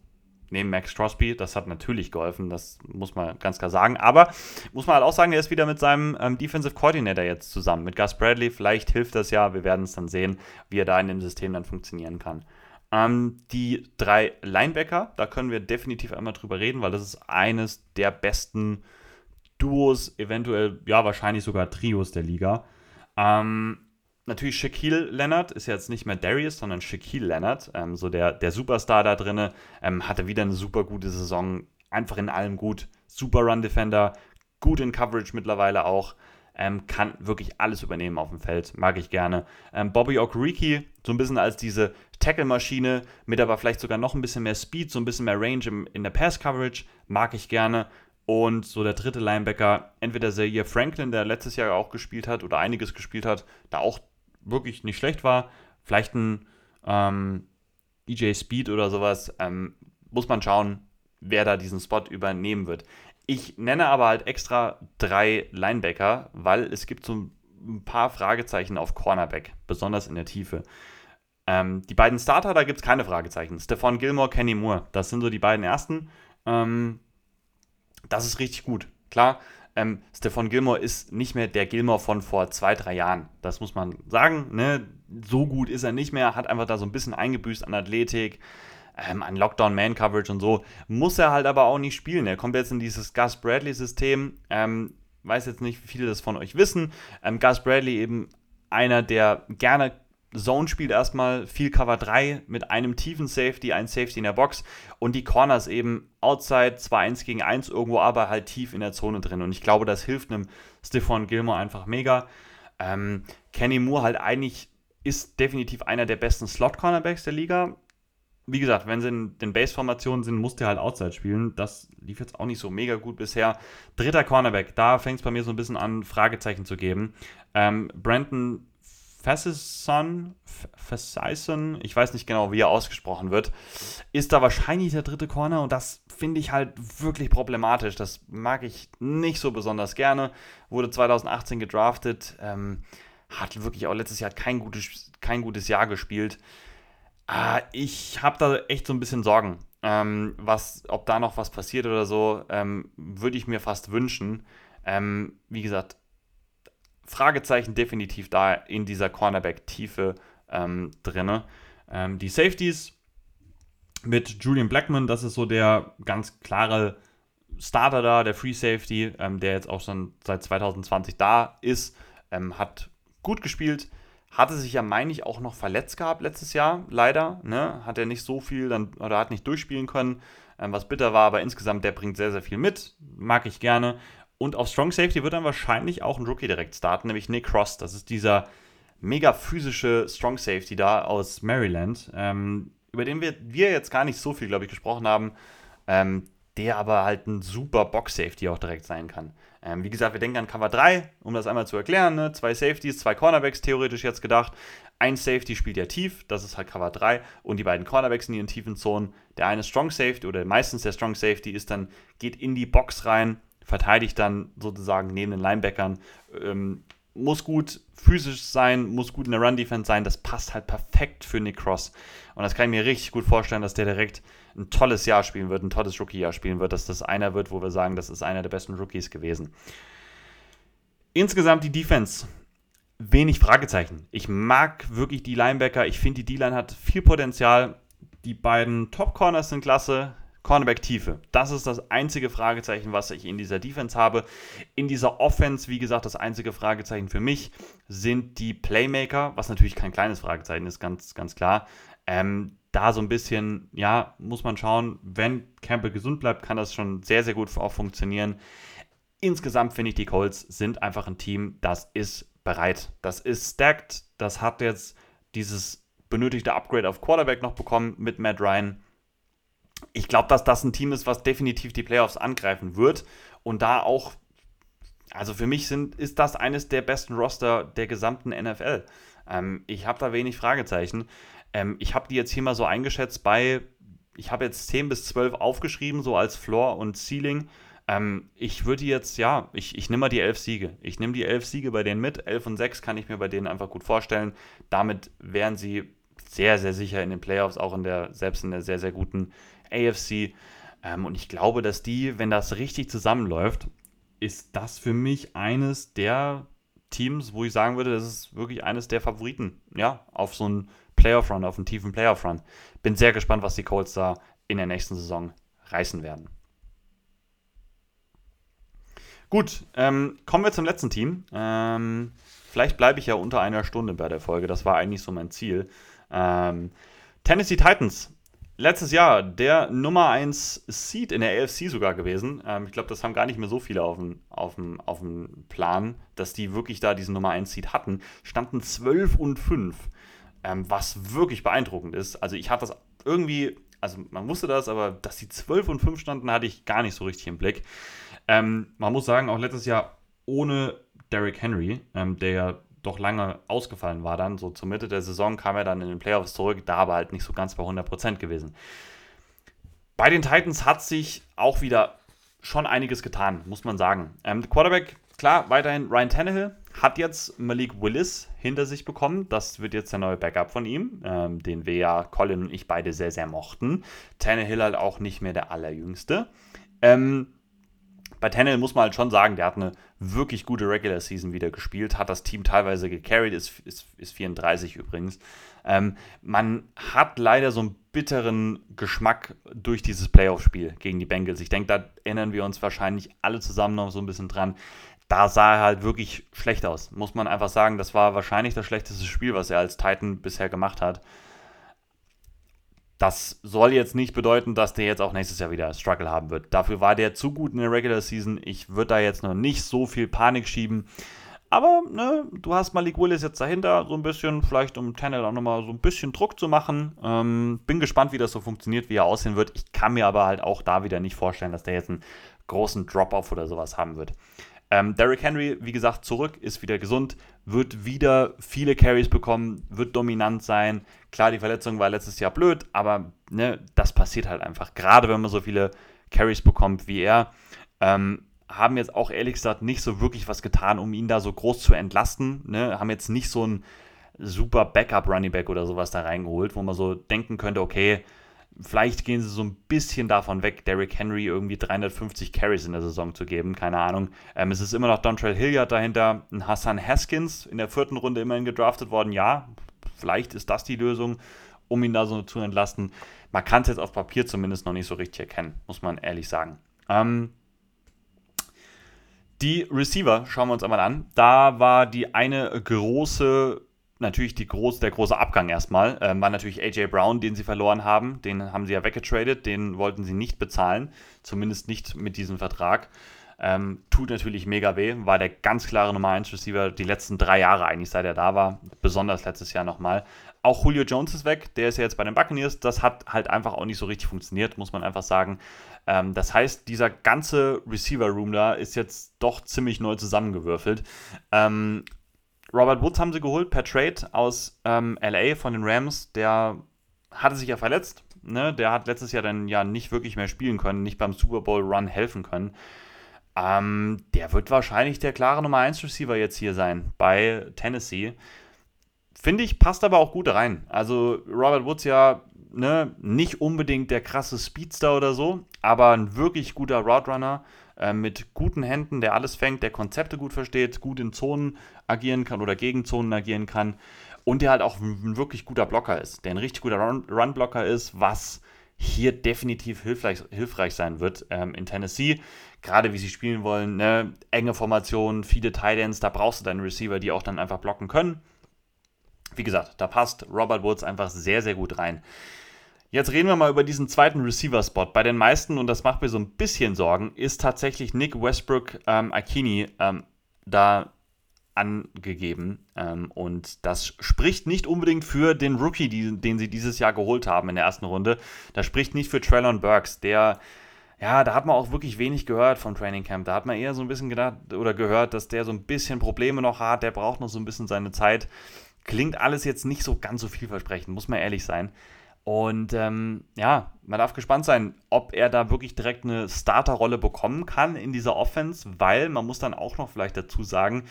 neben Max Crosby. Das hat natürlich geholfen, das muss man ganz klar sagen. Aber muss man halt auch sagen, er ist wieder mit seinem ähm, Defensive Coordinator jetzt zusammen, mit Gus Bradley. Vielleicht hilft das ja. Wir werden es dann sehen, wie er da in dem System dann funktionieren kann. Ähm, die drei Linebacker, da können wir definitiv einmal drüber reden, weil das ist eines der besten Duos, eventuell, ja, wahrscheinlich sogar Trios der Liga. Ähm, natürlich Shaquille Leonard ist jetzt nicht mehr Darius, sondern Shaquille Leonard, ähm, so der, der Superstar da drin, ähm, hatte wieder eine super gute Saison, einfach in allem gut, super Run Defender, gut in Coverage mittlerweile auch, ähm, kann wirklich alles übernehmen auf dem Feld, mag ich gerne. Ähm, Bobby Okereke, so ein bisschen als diese Tackle-Maschine, mit aber vielleicht sogar noch ein bisschen mehr Speed, so ein bisschen mehr Range im, in der Pass-Coverage, mag ich gerne. Und so der dritte Linebacker, entweder Zaire Franklin, der letztes Jahr auch gespielt hat oder einiges gespielt hat, da auch wirklich nicht schlecht war. Vielleicht ein ähm, EJ Speed oder sowas. Ähm, muss man schauen, wer da diesen Spot übernehmen wird. Ich nenne aber halt extra drei Linebacker, weil es gibt so ein paar Fragezeichen auf Cornerback, besonders in der Tiefe. Ähm, die beiden Starter, da gibt es keine Fragezeichen. Stefan Gilmore, Kenny Moore, das sind so die beiden ersten. Ähm, das ist richtig gut. Klar, ähm, Stefan Gilmore ist nicht mehr der Gilmore von vor zwei, drei Jahren. Das muss man sagen. Ne? So gut ist er nicht mehr, hat einfach da so ein bisschen eingebüßt an Athletik. ähm, an Lockdown-Man-Coverage und so. Muss er halt aber auch nicht spielen. Er kommt jetzt in dieses Gus Bradley-System. Ähm, weiß jetzt nicht, wie viele das von euch wissen. Ähm, Gus Bradley eben einer, der gerne Zone spielt erstmal, viel Cover 3 mit einem tiefen Safety, ein Safety in der Box und die Corners eben outside, zwar 1 gegen 1 irgendwo, aber halt tief in der Zone drin. Und ich glaube, das hilft einem Stephon Gilmore einfach mega. Ähm, Kenny Moore halt eigentlich ist definitiv einer der besten Slot-Cornerbacks der Liga. Wie gesagt, wenn sie in den Base-Formationen sind, muss der halt Outside spielen. Das lief jetzt auch nicht so mega gut bisher. Dritter Cornerback, da fängt es bei mir so ein bisschen an, Fragezeichen zu geben. Ähm, Brandon Fassison, Fassison, ich weiß nicht genau, wie er ausgesprochen wird, ist da wahrscheinlich der dritte Corner und das finde ich halt wirklich problematisch. Das mag ich nicht so besonders gerne. Wurde 2018 gedraftet, ähm, hat wirklich auch letztes Jahr kein gutes, kein gutes Jahr gespielt. Äh, ich habe da echt so ein bisschen Sorgen. Ähm, was, ob da noch was passiert oder so, ähm, würde ich mir fast wünschen. Ähm, wie gesagt, Fragezeichen definitiv da in dieser Cornerback-Tiefe ähm, drin. Ähm, die Safeties mit Julian Blackman, das ist so der ganz klare Starter da, der Free Safety, ähm, der jetzt auch schon seit 2020 da ist, ähm, hat gut gespielt. Hatte sich ja, meine ich, auch noch verletzt gehabt letztes Jahr, leider. Ne? Hat er nicht so viel dann, oder hat nicht durchspielen können, ähm, was bitter war, aber insgesamt, der bringt sehr, sehr viel mit. Mag ich gerne. Und auf Strong Safety wird dann wahrscheinlich auch ein Rookie direkt starten, nämlich Nick Cross. Das ist dieser mega physische Strong Safety da aus Maryland, ähm, über den wir, wir jetzt gar nicht so viel, glaube ich, gesprochen haben, ähm, der aber halt ein super Box Safety auch direkt sein kann. Ähm, wie gesagt, wir denken an Cover 3, um das einmal zu erklären. Ne? Zwei Safeties, zwei Cornerbacks theoretisch jetzt gedacht. Ein Safety spielt ja tief, das ist halt Cover 3. Und die beiden Cornerbacks in ihren tiefen Zonen. Der eine Strong Safety oder meistens der Strong Safety ist dann, geht in die Box rein verteidigt dann sozusagen neben den Linebackern. Ähm, muss gut physisch sein, muss gut in der Run-Defense sein. Das passt halt perfekt für Nick Cross. Und das kann ich mir richtig gut vorstellen, dass der direkt ein tolles Jahr spielen wird, ein tolles Rookie-Jahr spielen wird, dass das einer wird, wo wir sagen, das ist einer der besten Rookies gewesen. Insgesamt die Defense. Wenig Fragezeichen. Ich mag wirklich die Linebacker. Ich finde, die D-Line hat viel Potenzial. Die beiden Top-Corners sind klasse. Cornerback-Tiefe. Das ist das einzige Fragezeichen, was ich in dieser Defense habe. In dieser Offense, wie gesagt, das einzige Fragezeichen für mich sind die Playmaker, was natürlich kein kleines Fragezeichen ist, ganz, ganz klar. Ähm, da so ein bisschen, ja, muss man schauen, wenn Campbell gesund bleibt, kann das schon sehr, sehr gut auch funktionieren. Insgesamt finde ich, die Colts sind einfach ein Team, das ist bereit. Das ist stacked. Das hat jetzt dieses benötigte Upgrade auf Quarterback noch bekommen mit Matt Ryan ich glaube, dass das ein Team ist, was definitiv die Playoffs angreifen wird und da auch, also für mich sind, ist das eines der besten Roster der gesamten NFL. Ähm, ich habe da wenig Fragezeichen. Ähm, ich habe die jetzt hier mal so eingeschätzt bei, ich habe jetzt 10 bis 12 aufgeschrieben, so als Floor und Ceiling. Ähm, ich würde jetzt, ja, ich, ich nehme mal die 11 Siege. Ich nehme die 11 Siege bei denen mit. 11 und 6 kann ich mir bei denen einfach gut vorstellen. Damit wären sie sehr, sehr sicher in den Playoffs, auch in der, selbst in der sehr, sehr guten AFC. Ähm, und ich glaube, dass die, wenn das richtig zusammenläuft, ist das für mich eines der Teams, wo ich sagen würde, das ist wirklich eines der Favoriten, ja, auf so einen Playoff-Run, auf einen tiefen Playoff-Run. Bin sehr gespannt, was die Colts da in der nächsten Saison reißen werden. Gut, ähm, kommen wir zum letzten Team. Ähm, vielleicht bleibe ich ja unter einer Stunde bei der Folge, das war eigentlich so mein Ziel. Ähm, Tennessee Titans letztes Jahr der Nummer 1 Seed in der AFC sogar gewesen. Ähm, ich glaube, das haben gar nicht mehr so viele auf dem, auf, dem, auf dem Plan, dass die wirklich da diesen Nummer 1 Seed hatten. Standen 12 und 5, ähm, was wirklich beeindruckend ist. Also ich hatte das irgendwie, also man wusste das, aber dass die 12 und 5 standen, hatte ich gar nicht so richtig im Blick. Ähm, man muss sagen, auch letztes Jahr ohne Derrick Henry, ähm, der ja doch lange ausgefallen war dann. So zur Mitte der Saison kam er dann in den Playoffs zurück, da aber halt nicht so ganz bei 100% gewesen. Bei den Titans hat sich auch wieder schon einiges getan, muss man sagen. Ähm, Quarterback, klar, weiterhin Ryan Tannehill, hat jetzt Malik Willis hinter sich bekommen. Das wird jetzt der neue Backup von ihm, ähm, den wir ja, Colin und ich beide sehr, sehr mochten. Tannehill halt auch nicht mehr der allerjüngste. Ähm, bei Tannehill muss man halt schon sagen, der hat eine wirklich gute Regular Season wieder gespielt, hat das Team teilweise gecarried, ist, ist, ist 34 übrigens. Ähm, man hat leider so ein bitteren Geschmack durch dieses Playoff-Spiel gegen die Bengals. Ich denke, da erinnern wir uns wahrscheinlich alle zusammen noch so ein bisschen dran. Da sah er halt wirklich schlecht aus, muss man einfach sagen. Das war wahrscheinlich das schlechteste Spiel, was er als Titan bisher gemacht hat. Das soll jetzt nicht bedeuten, dass der jetzt auch nächstes Jahr wieder Struggle haben wird. Dafür war der zu gut in der Regular Season. Ich würde da jetzt noch nicht so viel Panik schieben. Aber ne, du hast Malik Willis jetzt dahinter, so ein bisschen, vielleicht um Tannell auch nochmal so ein bisschen Druck zu machen. Ähm, bin gespannt, wie das so funktioniert, wie er aussehen wird. Ich kann mir aber halt auch da wieder nicht vorstellen, dass der jetzt einen großen Drop-Off oder sowas haben wird. Ähm, Derrick Henry, wie gesagt, zurück, ist wieder gesund, wird wieder viele Carries bekommen, wird dominant sein. Klar, die Verletzung war letztes Jahr blöd, aber ne, das passiert halt einfach. Gerade wenn man so viele Carries bekommt wie er. Ähm, haben jetzt auch ehrlich gesagt nicht so wirklich was getan, um ihn da so groß zu entlasten. Ne? Haben jetzt nicht so ein super Backup Running Back oder sowas da reingeholt, wo man so denken könnte, okay, vielleicht gehen sie so ein bisschen davon weg, Derrick Henry irgendwie 350 Carries in der Saison zu geben, keine Ahnung. Ähm, es ist immer noch Dontrell Hilliard dahinter, ein Hassan Haskins in der vierten Runde immerhin gedraftet worden, ja, vielleicht ist das die Lösung, um ihn da so zu entlasten. Man kann es jetzt auf Papier zumindest noch nicht so richtig erkennen, muss man ehrlich sagen. Ähm, die Receiver schauen wir uns einmal an. Da war die eine große, natürlich die groß, der große Abgang erstmal, äh, war natürlich AJ Brown, den sie verloren haben. Den haben sie ja weggetradet, den wollten sie nicht bezahlen, zumindest nicht mit diesem Vertrag. Ähm, tut natürlich mega weh, war der ganz klare Nummer 1 Receiver die letzten drei Jahre eigentlich, seit er da war, besonders letztes Jahr nochmal. Auch Julio Jones ist weg, der ist ja jetzt bei den Buccaneers. Das hat halt einfach auch nicht so richtig funktioniert, muss man einfach sagen. Ähm, das heißt, dieser ganze Receiver-Room da ist jetzt doch ziemlich neu zusammengewürfelt. Ähm, Robert Woods haben sie geholt per Trade aus ähm, LA von den Rams. Der hatte sich ja verletzt. Ne? Der hat letztes Jahr dann ja nicht wirklich mehr spielen können, nicht beim Super Bowl Run helfen können. Ähm, der wird wahrscheinlich der klare Nummer 1 Receiver jetzt hier sein bei Tennessee. Finde ich, passt aber auch gut rein. Also Robert Woods ja ne, nicht unbedingt der krasse Speedster oder so, aber ein wirklich guter Roadrunner äh, mit guten Händen, der alles fängt, der Konzepte gut versteht, gut in Zonen agieren kann oder gegen Zonen agieren kann und der halt auch ein wirklich guter Blocker ist, der ein richtig guter Run-Blocker ist, was hier definitiv hilfreich, hilfreich sein wird ähm, in Tennessee. Gerade wie sie spielen wollen, ne? enge Formationen, viele Tight Ends, da brauchst du deine Receiver, die auch dann einfach blocken können wie gesagt, da passt Robert Woods einfach sehr, sehr gut rein. Jetzt reden wir mal über diesen zweiten Receiver-Spot. Bei den meisten, und das macht mir so ein bisschen Sorgen, ist tatsächlich Nick Westbrook ähm, Akini ähm, da angegeben. Ähm, und das spricht nicht unbedingt für den Rookie, die, den sie dieses Jahr geholt haben in der ersten Runde. Das spricht nicht für Traylon Burks, der ja, da hat man auch wirklich wenig gehört vom Training Camp. Da hat man eher so ein bisschen gedacht oder gehört, dass der so ein bisschen Probleme noch hat. Der braucht noch so ein bisschen seine Zeit. Klingt alles jetzt nicht so ganz so vielversprechend, muss man ehrlich sein. Und ähm, ja, man darf gespannt sein, ob er da wirklich direkt eine Starterrolle bekommen kann in dieser Offense, weil man muss dann auch noch vielleicht dazu sagen,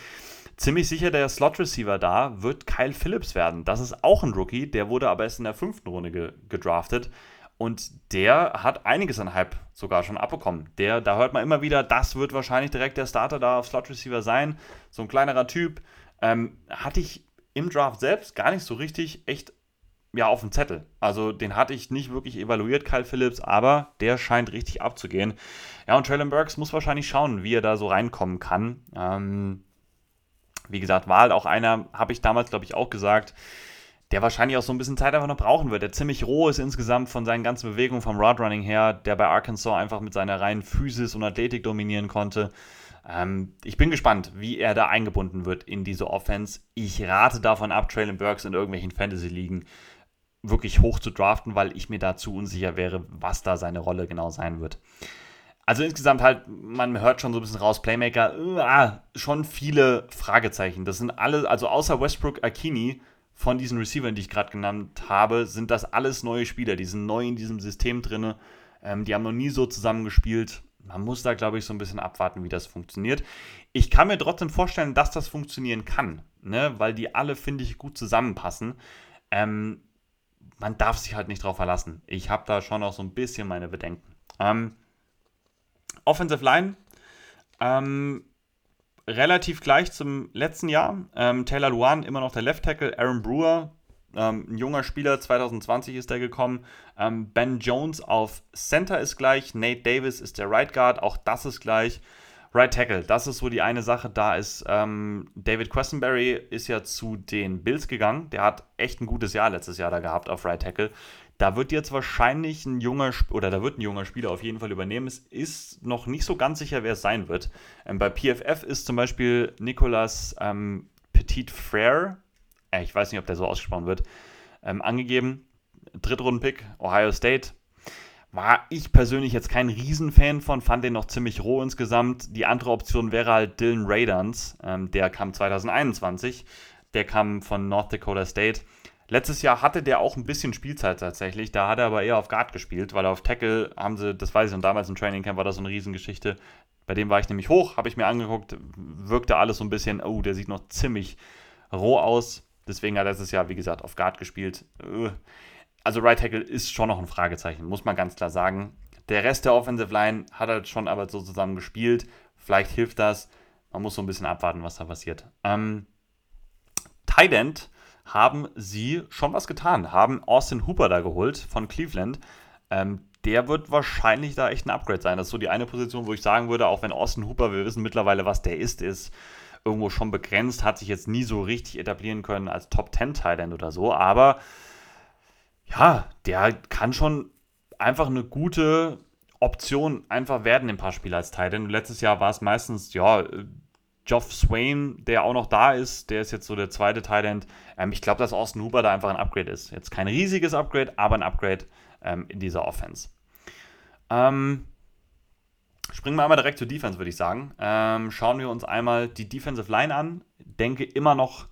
ziemlich sicher der Slot-Receiver da wird Kyle Phillips werden. Das ist auch ein Rookie, der wurde aber erst in der fünften Runde ge gedraftet. Und der hat einiges an Hype sogar schon abbekommen. Der, da hört man immer wieder, das wird wahrscheinlich direkt der Starter da auf Slot Receiver sein. So ein kleinerer Typ. Ähm, hatte ich im Draft selbst gar nicht so richtig echt ja, auf dem Zettel. Also den hatte ich nicht wirklich evaluiert, Kyle Phillips, aber der scheint richtig abzugehen. Ja, und Traylon Burks muss wahrscheinlich schauen, wie er da so reinkommen kann. Ähm, wie gesagt, war halt auch einer, habe ich damals, glaube ich, auch gesagt, der wahrscheinlich auch so ein bisschen Zeit einfach noch brauchen wird, der ziemlich roh ist insgesamt von seinen ganzen Bewegungen vom Roadrunning her, der bei Arkansas einfach mit seiner reinen Physis und Athletik dominieren konnte. Ähm, ich bin gespannt, wie er da eingebunden wird in diese Offense. Ich rate davon ab, Traylon Burks in irgendwelchen Fantasy-Ligen wirklich hoch zu draften, weil ich mir da zu unsicher wäre, was da seine Rolle genau sein wird. Also insgesamt halt, man hört schon so ein bisschen raus, Playmaker, äh, schon viele Fragezeichen. Das sind alle, also außer Westbrook Akini, von diesen Receivern, die ich gerade genannt habe, sind das alles neue Spieler. Die sind neu in diesem System drin. Ähm, die haben noch nie so zusammengespielt man muss da, glaube ich, so ein bisschen abwarten, wie das funktioniert. Ich kann mir trotzdem vorstellen, dass das funktionieren kann, ne? weil die alle, finde ich, gut zusammenpassen. Ähm, man darf sich halt nicht drauf verlassen. Ich habe da schon auch so ein bisschen meine Bedenken. Ähm, Offensive Line, ähm, relativ gleich zum letzten Jahr. Ähm, Taylor Luan immer noch der Left Tackle, Aaron Brewer Ähm, ein junger Spieler, 2020 ist er gekommen. Ähm, ben Jones auf Center ist gleich. Nate Davis ist der Right Guard, auch das ist gleich. Right Tackle, das ist so die eine Sache. Da ist ähm, David Questenberry ist ja zu den Bills gegangen. Der hat echt ein gutes Jahr letztes Jahr da gehabt auf Right Tackle. Da wird jetzt wahrscheinlich ein junger oder da wird ein junger Spieler auf jeden Fall übernehmen. Es ist noch nicht so ganz sicher, wer es sein wird. Ähm, bei PFF ist zum Beispiel Nicolas ähm, Petit Frere, äh, ich weiß nicht, ob der so ausgesprochen wird, ähm, angegeben. Drittrunden-Pick, Ohio State. War ich persönlich jetzt kein Riesenfan von, fand den noch ziemlich roh insgesamt. Die andere Option wäre halt Dylan Radans, ähm, der kam 2021. Der kam von North Dakota State. Letztes Jahr hatte der auch ein bisschen Spielzeit tatsächlich. Da hat er aber eher auf Guard gespielt, weil auf Tackle haben sie, das weiß ich, und damals im Training Camp war das so eine Riesengeschichte. Bei dem war ich nämlich hoch, habe ich mir angeguckt, wirkte alles so ein bisschen, oh, der sieht noch ziemlich roh aus. Deswegen hat er letztes Jahr, wie gesagt, auf Guard gespielt. Äh, also Right Tackle ist schon noch ein Fragezeichen, muss man ganz klar sagen. Der Rest der Offensive Line hat halt schon aber so zusammen gespielt. Vielleicht hilft das. Man muss so ein bisschen abwarten, was da passiert. Ähm, Tight End haben sie schon was getan, haben Austin Hooper da geholt von Cleveland. Ähm, der wird wahrscheinlich da echt ein Upgrade sein. Das ist so die eine Position, wo ich sagen würde, auch wenn Austin Hooper, wir wissen mittlerweile, was der ist, ist irgendwo schon begrenzt, hat sich jetzt nie so richtig etablieren können als Top 10 Thailand oder so, aber ja, der kann schon einfach eine gute Option einfach werden im paar Spiele als Thailand. Letztes Jahr war es meistens, ja, Geoff Swain, der auch noch da ist, der ist jetzt so der zweite Thailand. Ähm, ich glaube, dass Austin Huber da einfach ein Upgrade ist. Jetzt kein riesiges Upgrade, aber ein Upgrade ähm, in dieser Offense. Ähm, springen wir einmal direkt zur Defense, würde ich sagen. Ähm, schauen wir uns einmal die Defensive Line an. Denke immer noch,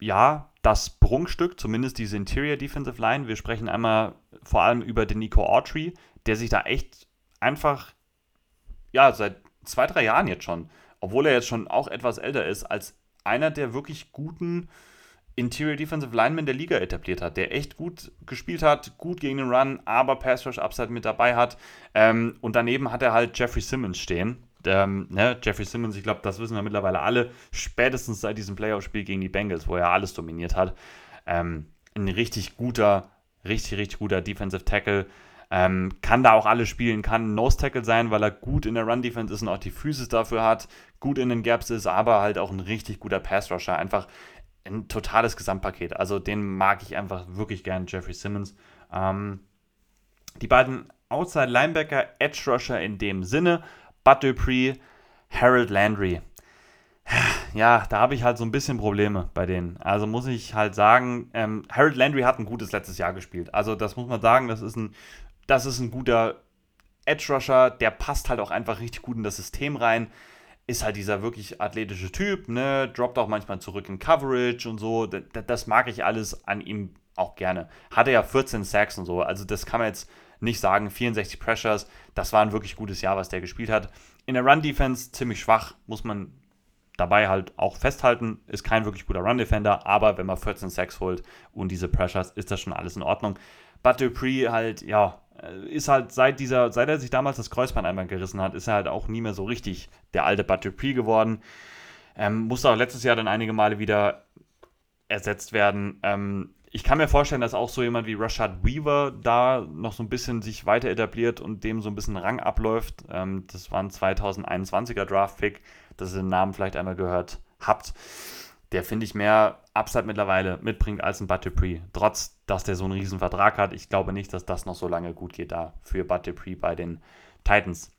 ja, das Prunkstück, zumindest diese Interior Defensive Line. Wir sprechen einmal vor allem über den Nico Autry, der sich da echt einfach, ja, seit zwei, drei Jahren jetzt schon obwohl er jetzt schon auch etwas älter ist, als einer der wirklich guten Interior Defensive Linemen der Liga etabliert hat, der echt gut gespielt hat, gut gegen den Run, aber Pass Rush Upside mit dabei hat. Ähm, und daneben hat er halt Jeffrey Simmons stehen. Ähm, ne, Jeffrey Simmons, ich glaube, das wissen wir mittlerweile alle, spätestens seit diesem Playoff-Spiel gegen die Bengals, wo er alles dominiert hat. Ähm, ein richtig guter, richtig, richtig guter Defensive Tackle. Ähm, kann da auch alles spielen, kann Nose Tackle sein, weil er gut in der Run Defense ist und auch die Physis dafür hat, gut in den Gaps ist, aber halt auch ein richtig guter Pass Rusher. Einfach ein totales Gesamtpaket. Also den mag ich einfach wirklich gern, Jeffrey Simmons. Ähm, die beiden Outside Linebacker, Edge Rusher in dem Sinne, Bud Dupree, Harold Landry. Ja, da habe ich halt so ein bisschen Probleme bei denen. Also muss ich halt sagen, ähm, Harold Landry hat ein gutes letztes Jahr gespielt. Also das muss man sagen, das ist ein das ist ein guter Edge Rusher, der passt halt auch einfach richtig gut in das System rein. Ist halt dieser wirklich athletische Typ, ne? Droppt auch manchmal zurück in Coverage und so. Das, das mag ich alles an ihm auch gerne. Hatte ja 14 Sacks und so, also das kann man jetzt nicht sagen. 64 Pressures, das war ein wirklich gutes Jahr, was der gespielt hat. In der Run-Defense ziemlich schwach, muss man dabei halt auch festhalten. Ist kein wirklich guter Run-Defender, aber wenn man 14 Sacks holt und diese Pressures, ist das schon alles in Ordnung. But Dupree halt, ja, äh, ist halt seit dieser, seit er sich damals das Kreuzband einmal gerissen hat, ist er halt auch nie mehr so richtig der alte Bud Dupree geworden. Ähm, musste auch letztes Jahr dann einige Male wieder ersetzt werden. Ähm, ich kann mir vorstellen, dass auch so jemand wie Rashad Weaver da noch so ein bisschen sich weiter etabliert und dem so ein bisschen Rang abläuft. Ähm, das war ein 2021er Draft-Pick, dass ihr den Namen vielleicht einmal gehört habt der, finde ich, mehr Upside mittlerweile mitbringt als ein Bud Dupree. Trotz, dass der so einen riesen Vertrag hat. Ich glaube nicht, dass das noch so lange gut geht da für Bud Dupree bei den Titans.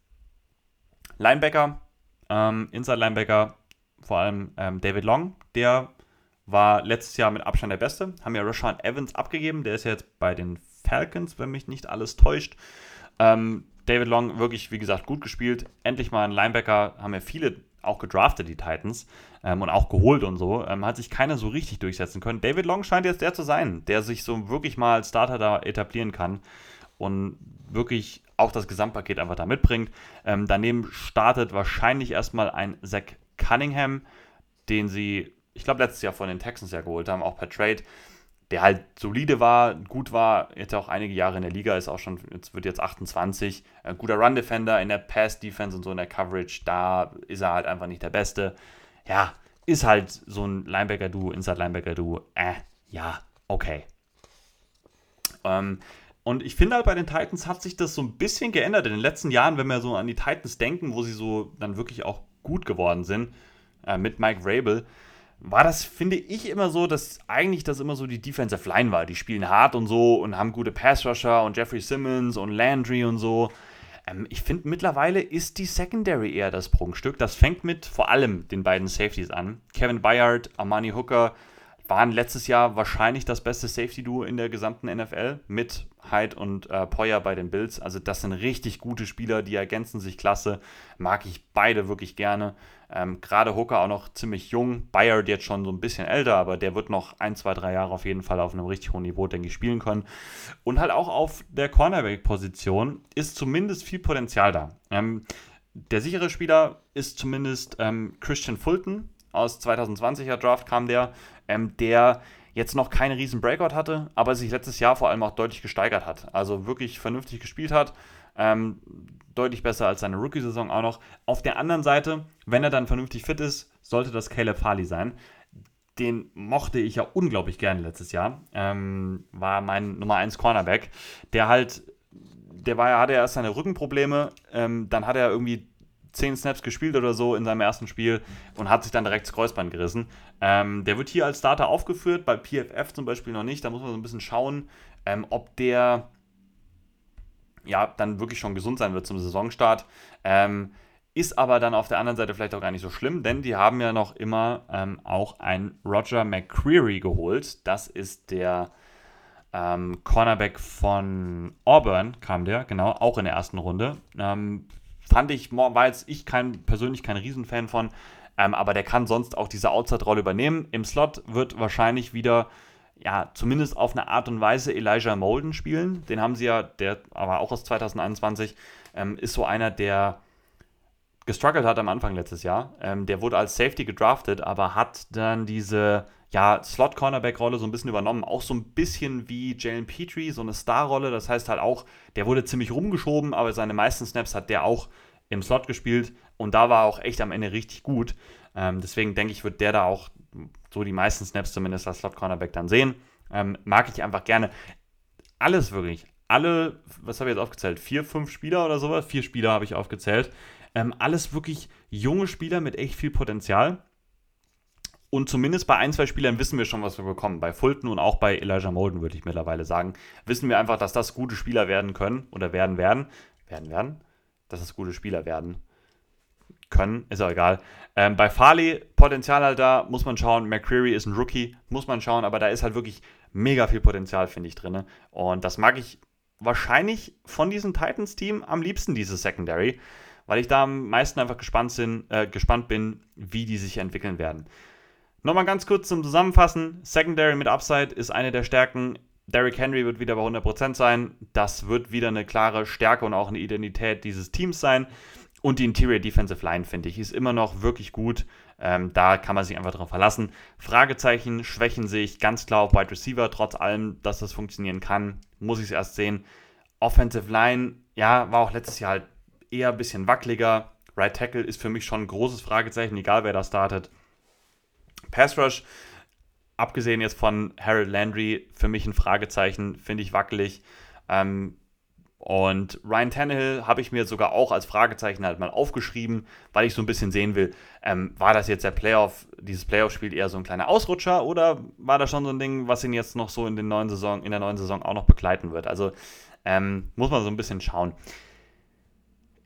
Linebacker, ähm, Inside Linebacker, vor allem ähm, David Long, der war letztes Jahr mit Abstand der Beste. Haben ja Rashawn Evans abgegeben, der ist ja jetzt bei den Falcons, wenn mich nicht alles täuscht. Ähm, David Long wirklich, wie gesagt, gut gespielt. Endlich mal ein Linebacker, haben ja viele auch gedraftet, die Titans, ähm, und auch geholt und so, ähm, hat sich keiner so richtig durchsetzen können. David Long scheint jetzt der zu sein, der sich so wirklich mal als Starter da etablieren kann und wirklich auch das Gesamtpaket einfach da mitbringt. Ähm, daneben startet wahrscheinlich erstmal ein Zach Cunningham, den sie, ich glaube, letztes Jahr von den Texans ja geholt haben, auch per Trade der halt solide war, gut war, jetzt auch einige Jahre in der Liga, ist auch schon, jetzt wird jetzt 28, ein guter Run-Defender in der Pass-Defense und so in der Coverage, da ist er halt einfach nicht der Beste. Ja, ist halt so ein Linebacker-Duo, Inside-Linebacker-Duo, äh, ja, okay. Ähm, und ich finde halt bei den Titans hat sich das so ein bisschen geändert in den letzten Jahren, wenn wir so an die Titans denken, wo sie so dann wirklich auch gut geworden sind äh, mit Mike Rabel war das, finde ich, immer so, dass eigentlich das immer so die Defensive Line war. Die spielen hart und so und haben gute Pass-Rusher und Jeffrey Simmons und Landry und so. Ähm, ich finde, mittlerweile ist die Secondary eher das Prunkstück. Das fängt mit vor allem den beiden Safeties an. Kevin Bayard, Armani Hooker waren letztes Jahr wahrscheinlich das beste Safety-Duo in der gesamten NFL mit Hyde und äh, Poyer bei den Bills. Also das sind richtig gute Spieler, die ergänzen sich klasse. Mag ich beide wirklich gerne. Ähm, Gerade Hooker auch noch ziemlich jung. Bayard jetzt schon so ein bisschen älter, aber der wird noch ein, zwei, drei Jahre auf jeden Fall auf einem richtig hohen Niveau, denke ich, spielen können. Und halt auch auf der Cornerback-Position ist zumindest viel Potenzial da. Ähm, der sichere Spieler ist zumindest ähm, Christian Fulton. Aus 2020er Draft kam der, ähm, der jetzt noch keinen riesen Breakout hatte, aber sich letztes Jahr vor allem auch deutlich gesteigert hat. Also wirklich vernünftig gespielt hat. Ähm, deutlich besser als seine Rookie-Saison auch noch. Auf der anderen Seite, wenn er dann vernünftig fit ist, sollte das Caleb Farley sein. Den mochte ich ja unglaublich gerne letztes Jahr. Ähm, war mein Nummer 1 Cornerback, der halt, der war hatte ja erst seine Rückenprobleme, ähm, dann hat er irgendwie 10 Snaps gespielt oder so in seinem ersten Spiel und hat sich dann direkt das Kreuzband gerissen. Ähm, der wird hier als Starter aufgeführt, bei PFF zum Beispiel noch nicht. Da muss man so ein bisschen schauen, ähm, ob der ja dann wirklich schon gesund sein wird zum Saisonstart. Ähm, ist aber dann auf der anderen Seite vielleicht auch gar nicht so schlimm, denn die haben ja noch immer ähm, auch einen Roger McCreary geholt. Das ist der ähm, Cornerback von Auburn, kam der, genau, auch in der ersten Runde. Ähm, fand ich, war jetzt ich kein, persönlich kein Riesenfan von, ähm, aber der kann sonst auch diese Outside-Rolle übernehmen. Im Slot wird wahrscheinlich wieder, ja, zumindest auf eine Art und Weise Elijah Molden spielen. Den haben sie ja, der aber auch aus 2021, ähm, ist so einer, der gestruggelt hat am Anfang letztes Jahr. Ähm, der wurde als Safety gedraftet, aber hat dann diese ja, Slot-Cornerback-Rolle so ein bisschen übernommen. Auch so ein bisschen wie Jalen Petrie, so eine Star-Rolle. Das heißt halt auch, der wurde ziemlich rumgeschoben, aber seine meisten Snaps hat der auch im Slot gespielt und da war auch echt am Ende richtig gut. Ähm, deswegen denke ich, wird der da auch so die meisten Snaps zumindest als Slot-Cornerback dann sehen. Ähm, mag ich einfach gerne. Alles wirklich. Alle, was habe ich jetzt aufgezählt? Vier, fünf Spieler oder sowas? Vier Spieler habe ich aufgezählt. Ähm, alles wirklich junge Spieler mit echt viel Potenzial. Und zumindest bei ein, zwei Spielern wissen wir schon, was wir bekommen. Bei Fulton und auch bei Elijah Molden, würde ich mittlerweile sagen, wissen wir einfach, dass das gute Spieler werden können oder werden werden. Werden werden? Dass das gute Spieler werden können, ist auch egal. Ähm, bei Farley Potenzial halt da, muss man schauen. McCreary ist ein Rookie, muss man schauen, aber da ist halt wirklich mega viel Potenzial, finde ich, drin. Und das mag ich wahrscheinlich von diesem Titans-Team am liebsten, dieses Secondary, weil ich da am meisten einfach gespannt, sind, äh, gespannt bin, wie die sich entwickeln werden. Nochmal ganz kurz zum Zusammenfassen. Secondary mit Upside ist eine der Stärken. Derrick Henry wird wieder bei 100% sein. Das wird wieder eine klare Stärke und auch eine Identität dieses Teams sein. Und die Interior Defensive Line, finde ich, ist immer noch wirklich gut. Ähm, da kann man sich einfach darauf verlassen. Fragezeichen schwächen sich ganz klar auf Wide Receiver. Trotz allem, dass das funktionieren kann, muss ich es erst sehen. Offensive Line, ja, war auch letztes Jahr halt eher ein bisschen wackeliger. Right Tackle ist für mich schon ein großes Fragezeichen, egal wer da startet. Pass Rush, abgesehen jetzt von Harold Landry, für mich ein Fragezeichen, finde ich wackelig. Ähm, und Ryan Tannehill habe ich mir sogar auch als Fragezeichen halt mal aufgeschrieben, weil ich so ein bisschen sehen will, ähm, war das jetzt der Playoff, dieses Playoff-Spiel eher so ein kleiner Ausrutscher oder war das schon so ein Ding, was ihn jetzt noch so in, den neuen Saison, in der neuen Saison auch noch begleiten wird? Also ähm, muss man so ein bisschen schauen.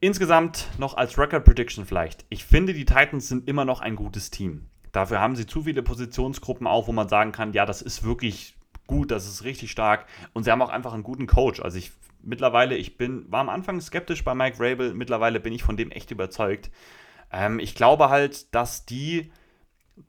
Insgesamt noch als Record Prediction vielleicht. Ich finde, die Titans sind immer noch ein gutes Team. Dafür haben sie zu viele Positionsgruppen auch, wo man sagen kann, ja, das ist wirklich gut, das ist richtig stark. Und sie haben auch einfach einen guten Coach. Also ich mittlerweile, ich bin, war am Anfang skeptisch bei Mike Rabel, mittlerweile bin ich von dem echt überzeugt. Ähm, ich glaube halt, dass die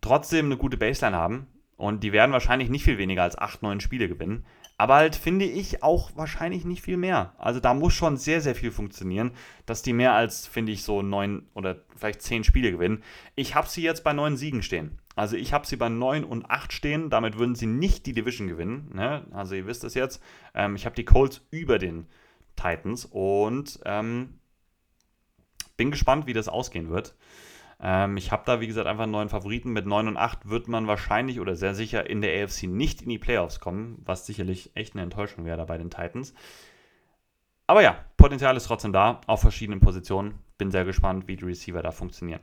trotzdem eine gute Baseline haben. Und die werden wahrscheinlich nicht viel weniger als 8, 9 Spiele gewinnen. Aber halt finde ich auch wahrscheinlich nicht viel mehr. Also da muss schon sehr, sehr viel funktionieren, dass die mehr als, finde ich, so neun oder vielleicht zehn Spiele gewinnen. Ich habe sie jetzt bei neun Siegen stehen. Also ich habe sie bei neun und acht stehen. Damit würden sie nicht die Division gewinnen. Ne? Also ihr wisst es jetzt. Ähm, ich habe die Colts über den Titans und ähm, bin gespannt, wie das ausgehen wird. Ähm, ich habe da, wie gesagt, einfach einen neuen Favoriten. Mit 9 und 8 wird man wahrscheinlich oder sehr sicher in der AFC nicht in die Playoffs kommen, was sicherlich echt eine Enttäuschung wäre da bei den Titans. Aber ja, Potenzial ist trotzdem da, auf verschiedenen Positionen. Bin sehr gespannt, wie die Receiver da funktionieren.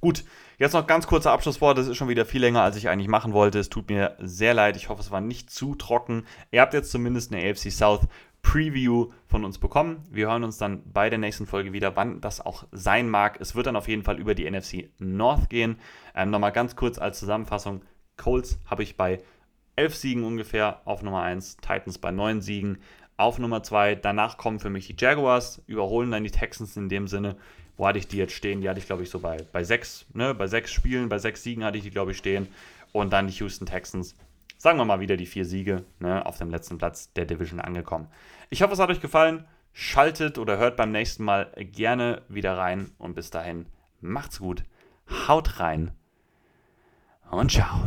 Gut, jetzt noch ganz kurzer Abschlusswort. Das ist schon wieder viel länger, als ich eigentlich machen wollte. Es tut mir sehr leid. Ich hoffe, es war nicht zu trocken. Ihr habt jetzt zumindest eine AFC South Preview von uns bekommen. Wir hören uns dann bei der nächsten Folge wieder, wann das auch sein mag. Es wird dann auf jeden Fall über die NFC North gehen. Ähm, Nochmal ganz kurz als Zusammenfassung. Colts habe ich bei 11 Siegen ungefähr auf Nummer 1, Titans bei 9 Siegen auf Nummer 2. Danach kommen für mich die Jaguars, überholen dann die Texans in dem Sinne. Wo hatte ich die jetzt stehen? Die hatte ich, glaube ich, so bei, bei sechs, ne? bei sechs Spielen, bei sechs Siegen hatte ich die, glaube ich, stehen. Und dann die Houston Texans. Sagen wir mal wieder die vier Siege, ne? auf dem letzten Platz der Division angekommen. Ich hoffe, es hat euch gefallen. Schaltet oder hört beim nächsten Mal gerne wieder rein. Und bis dahin, macht's gut, haut rein und ciao.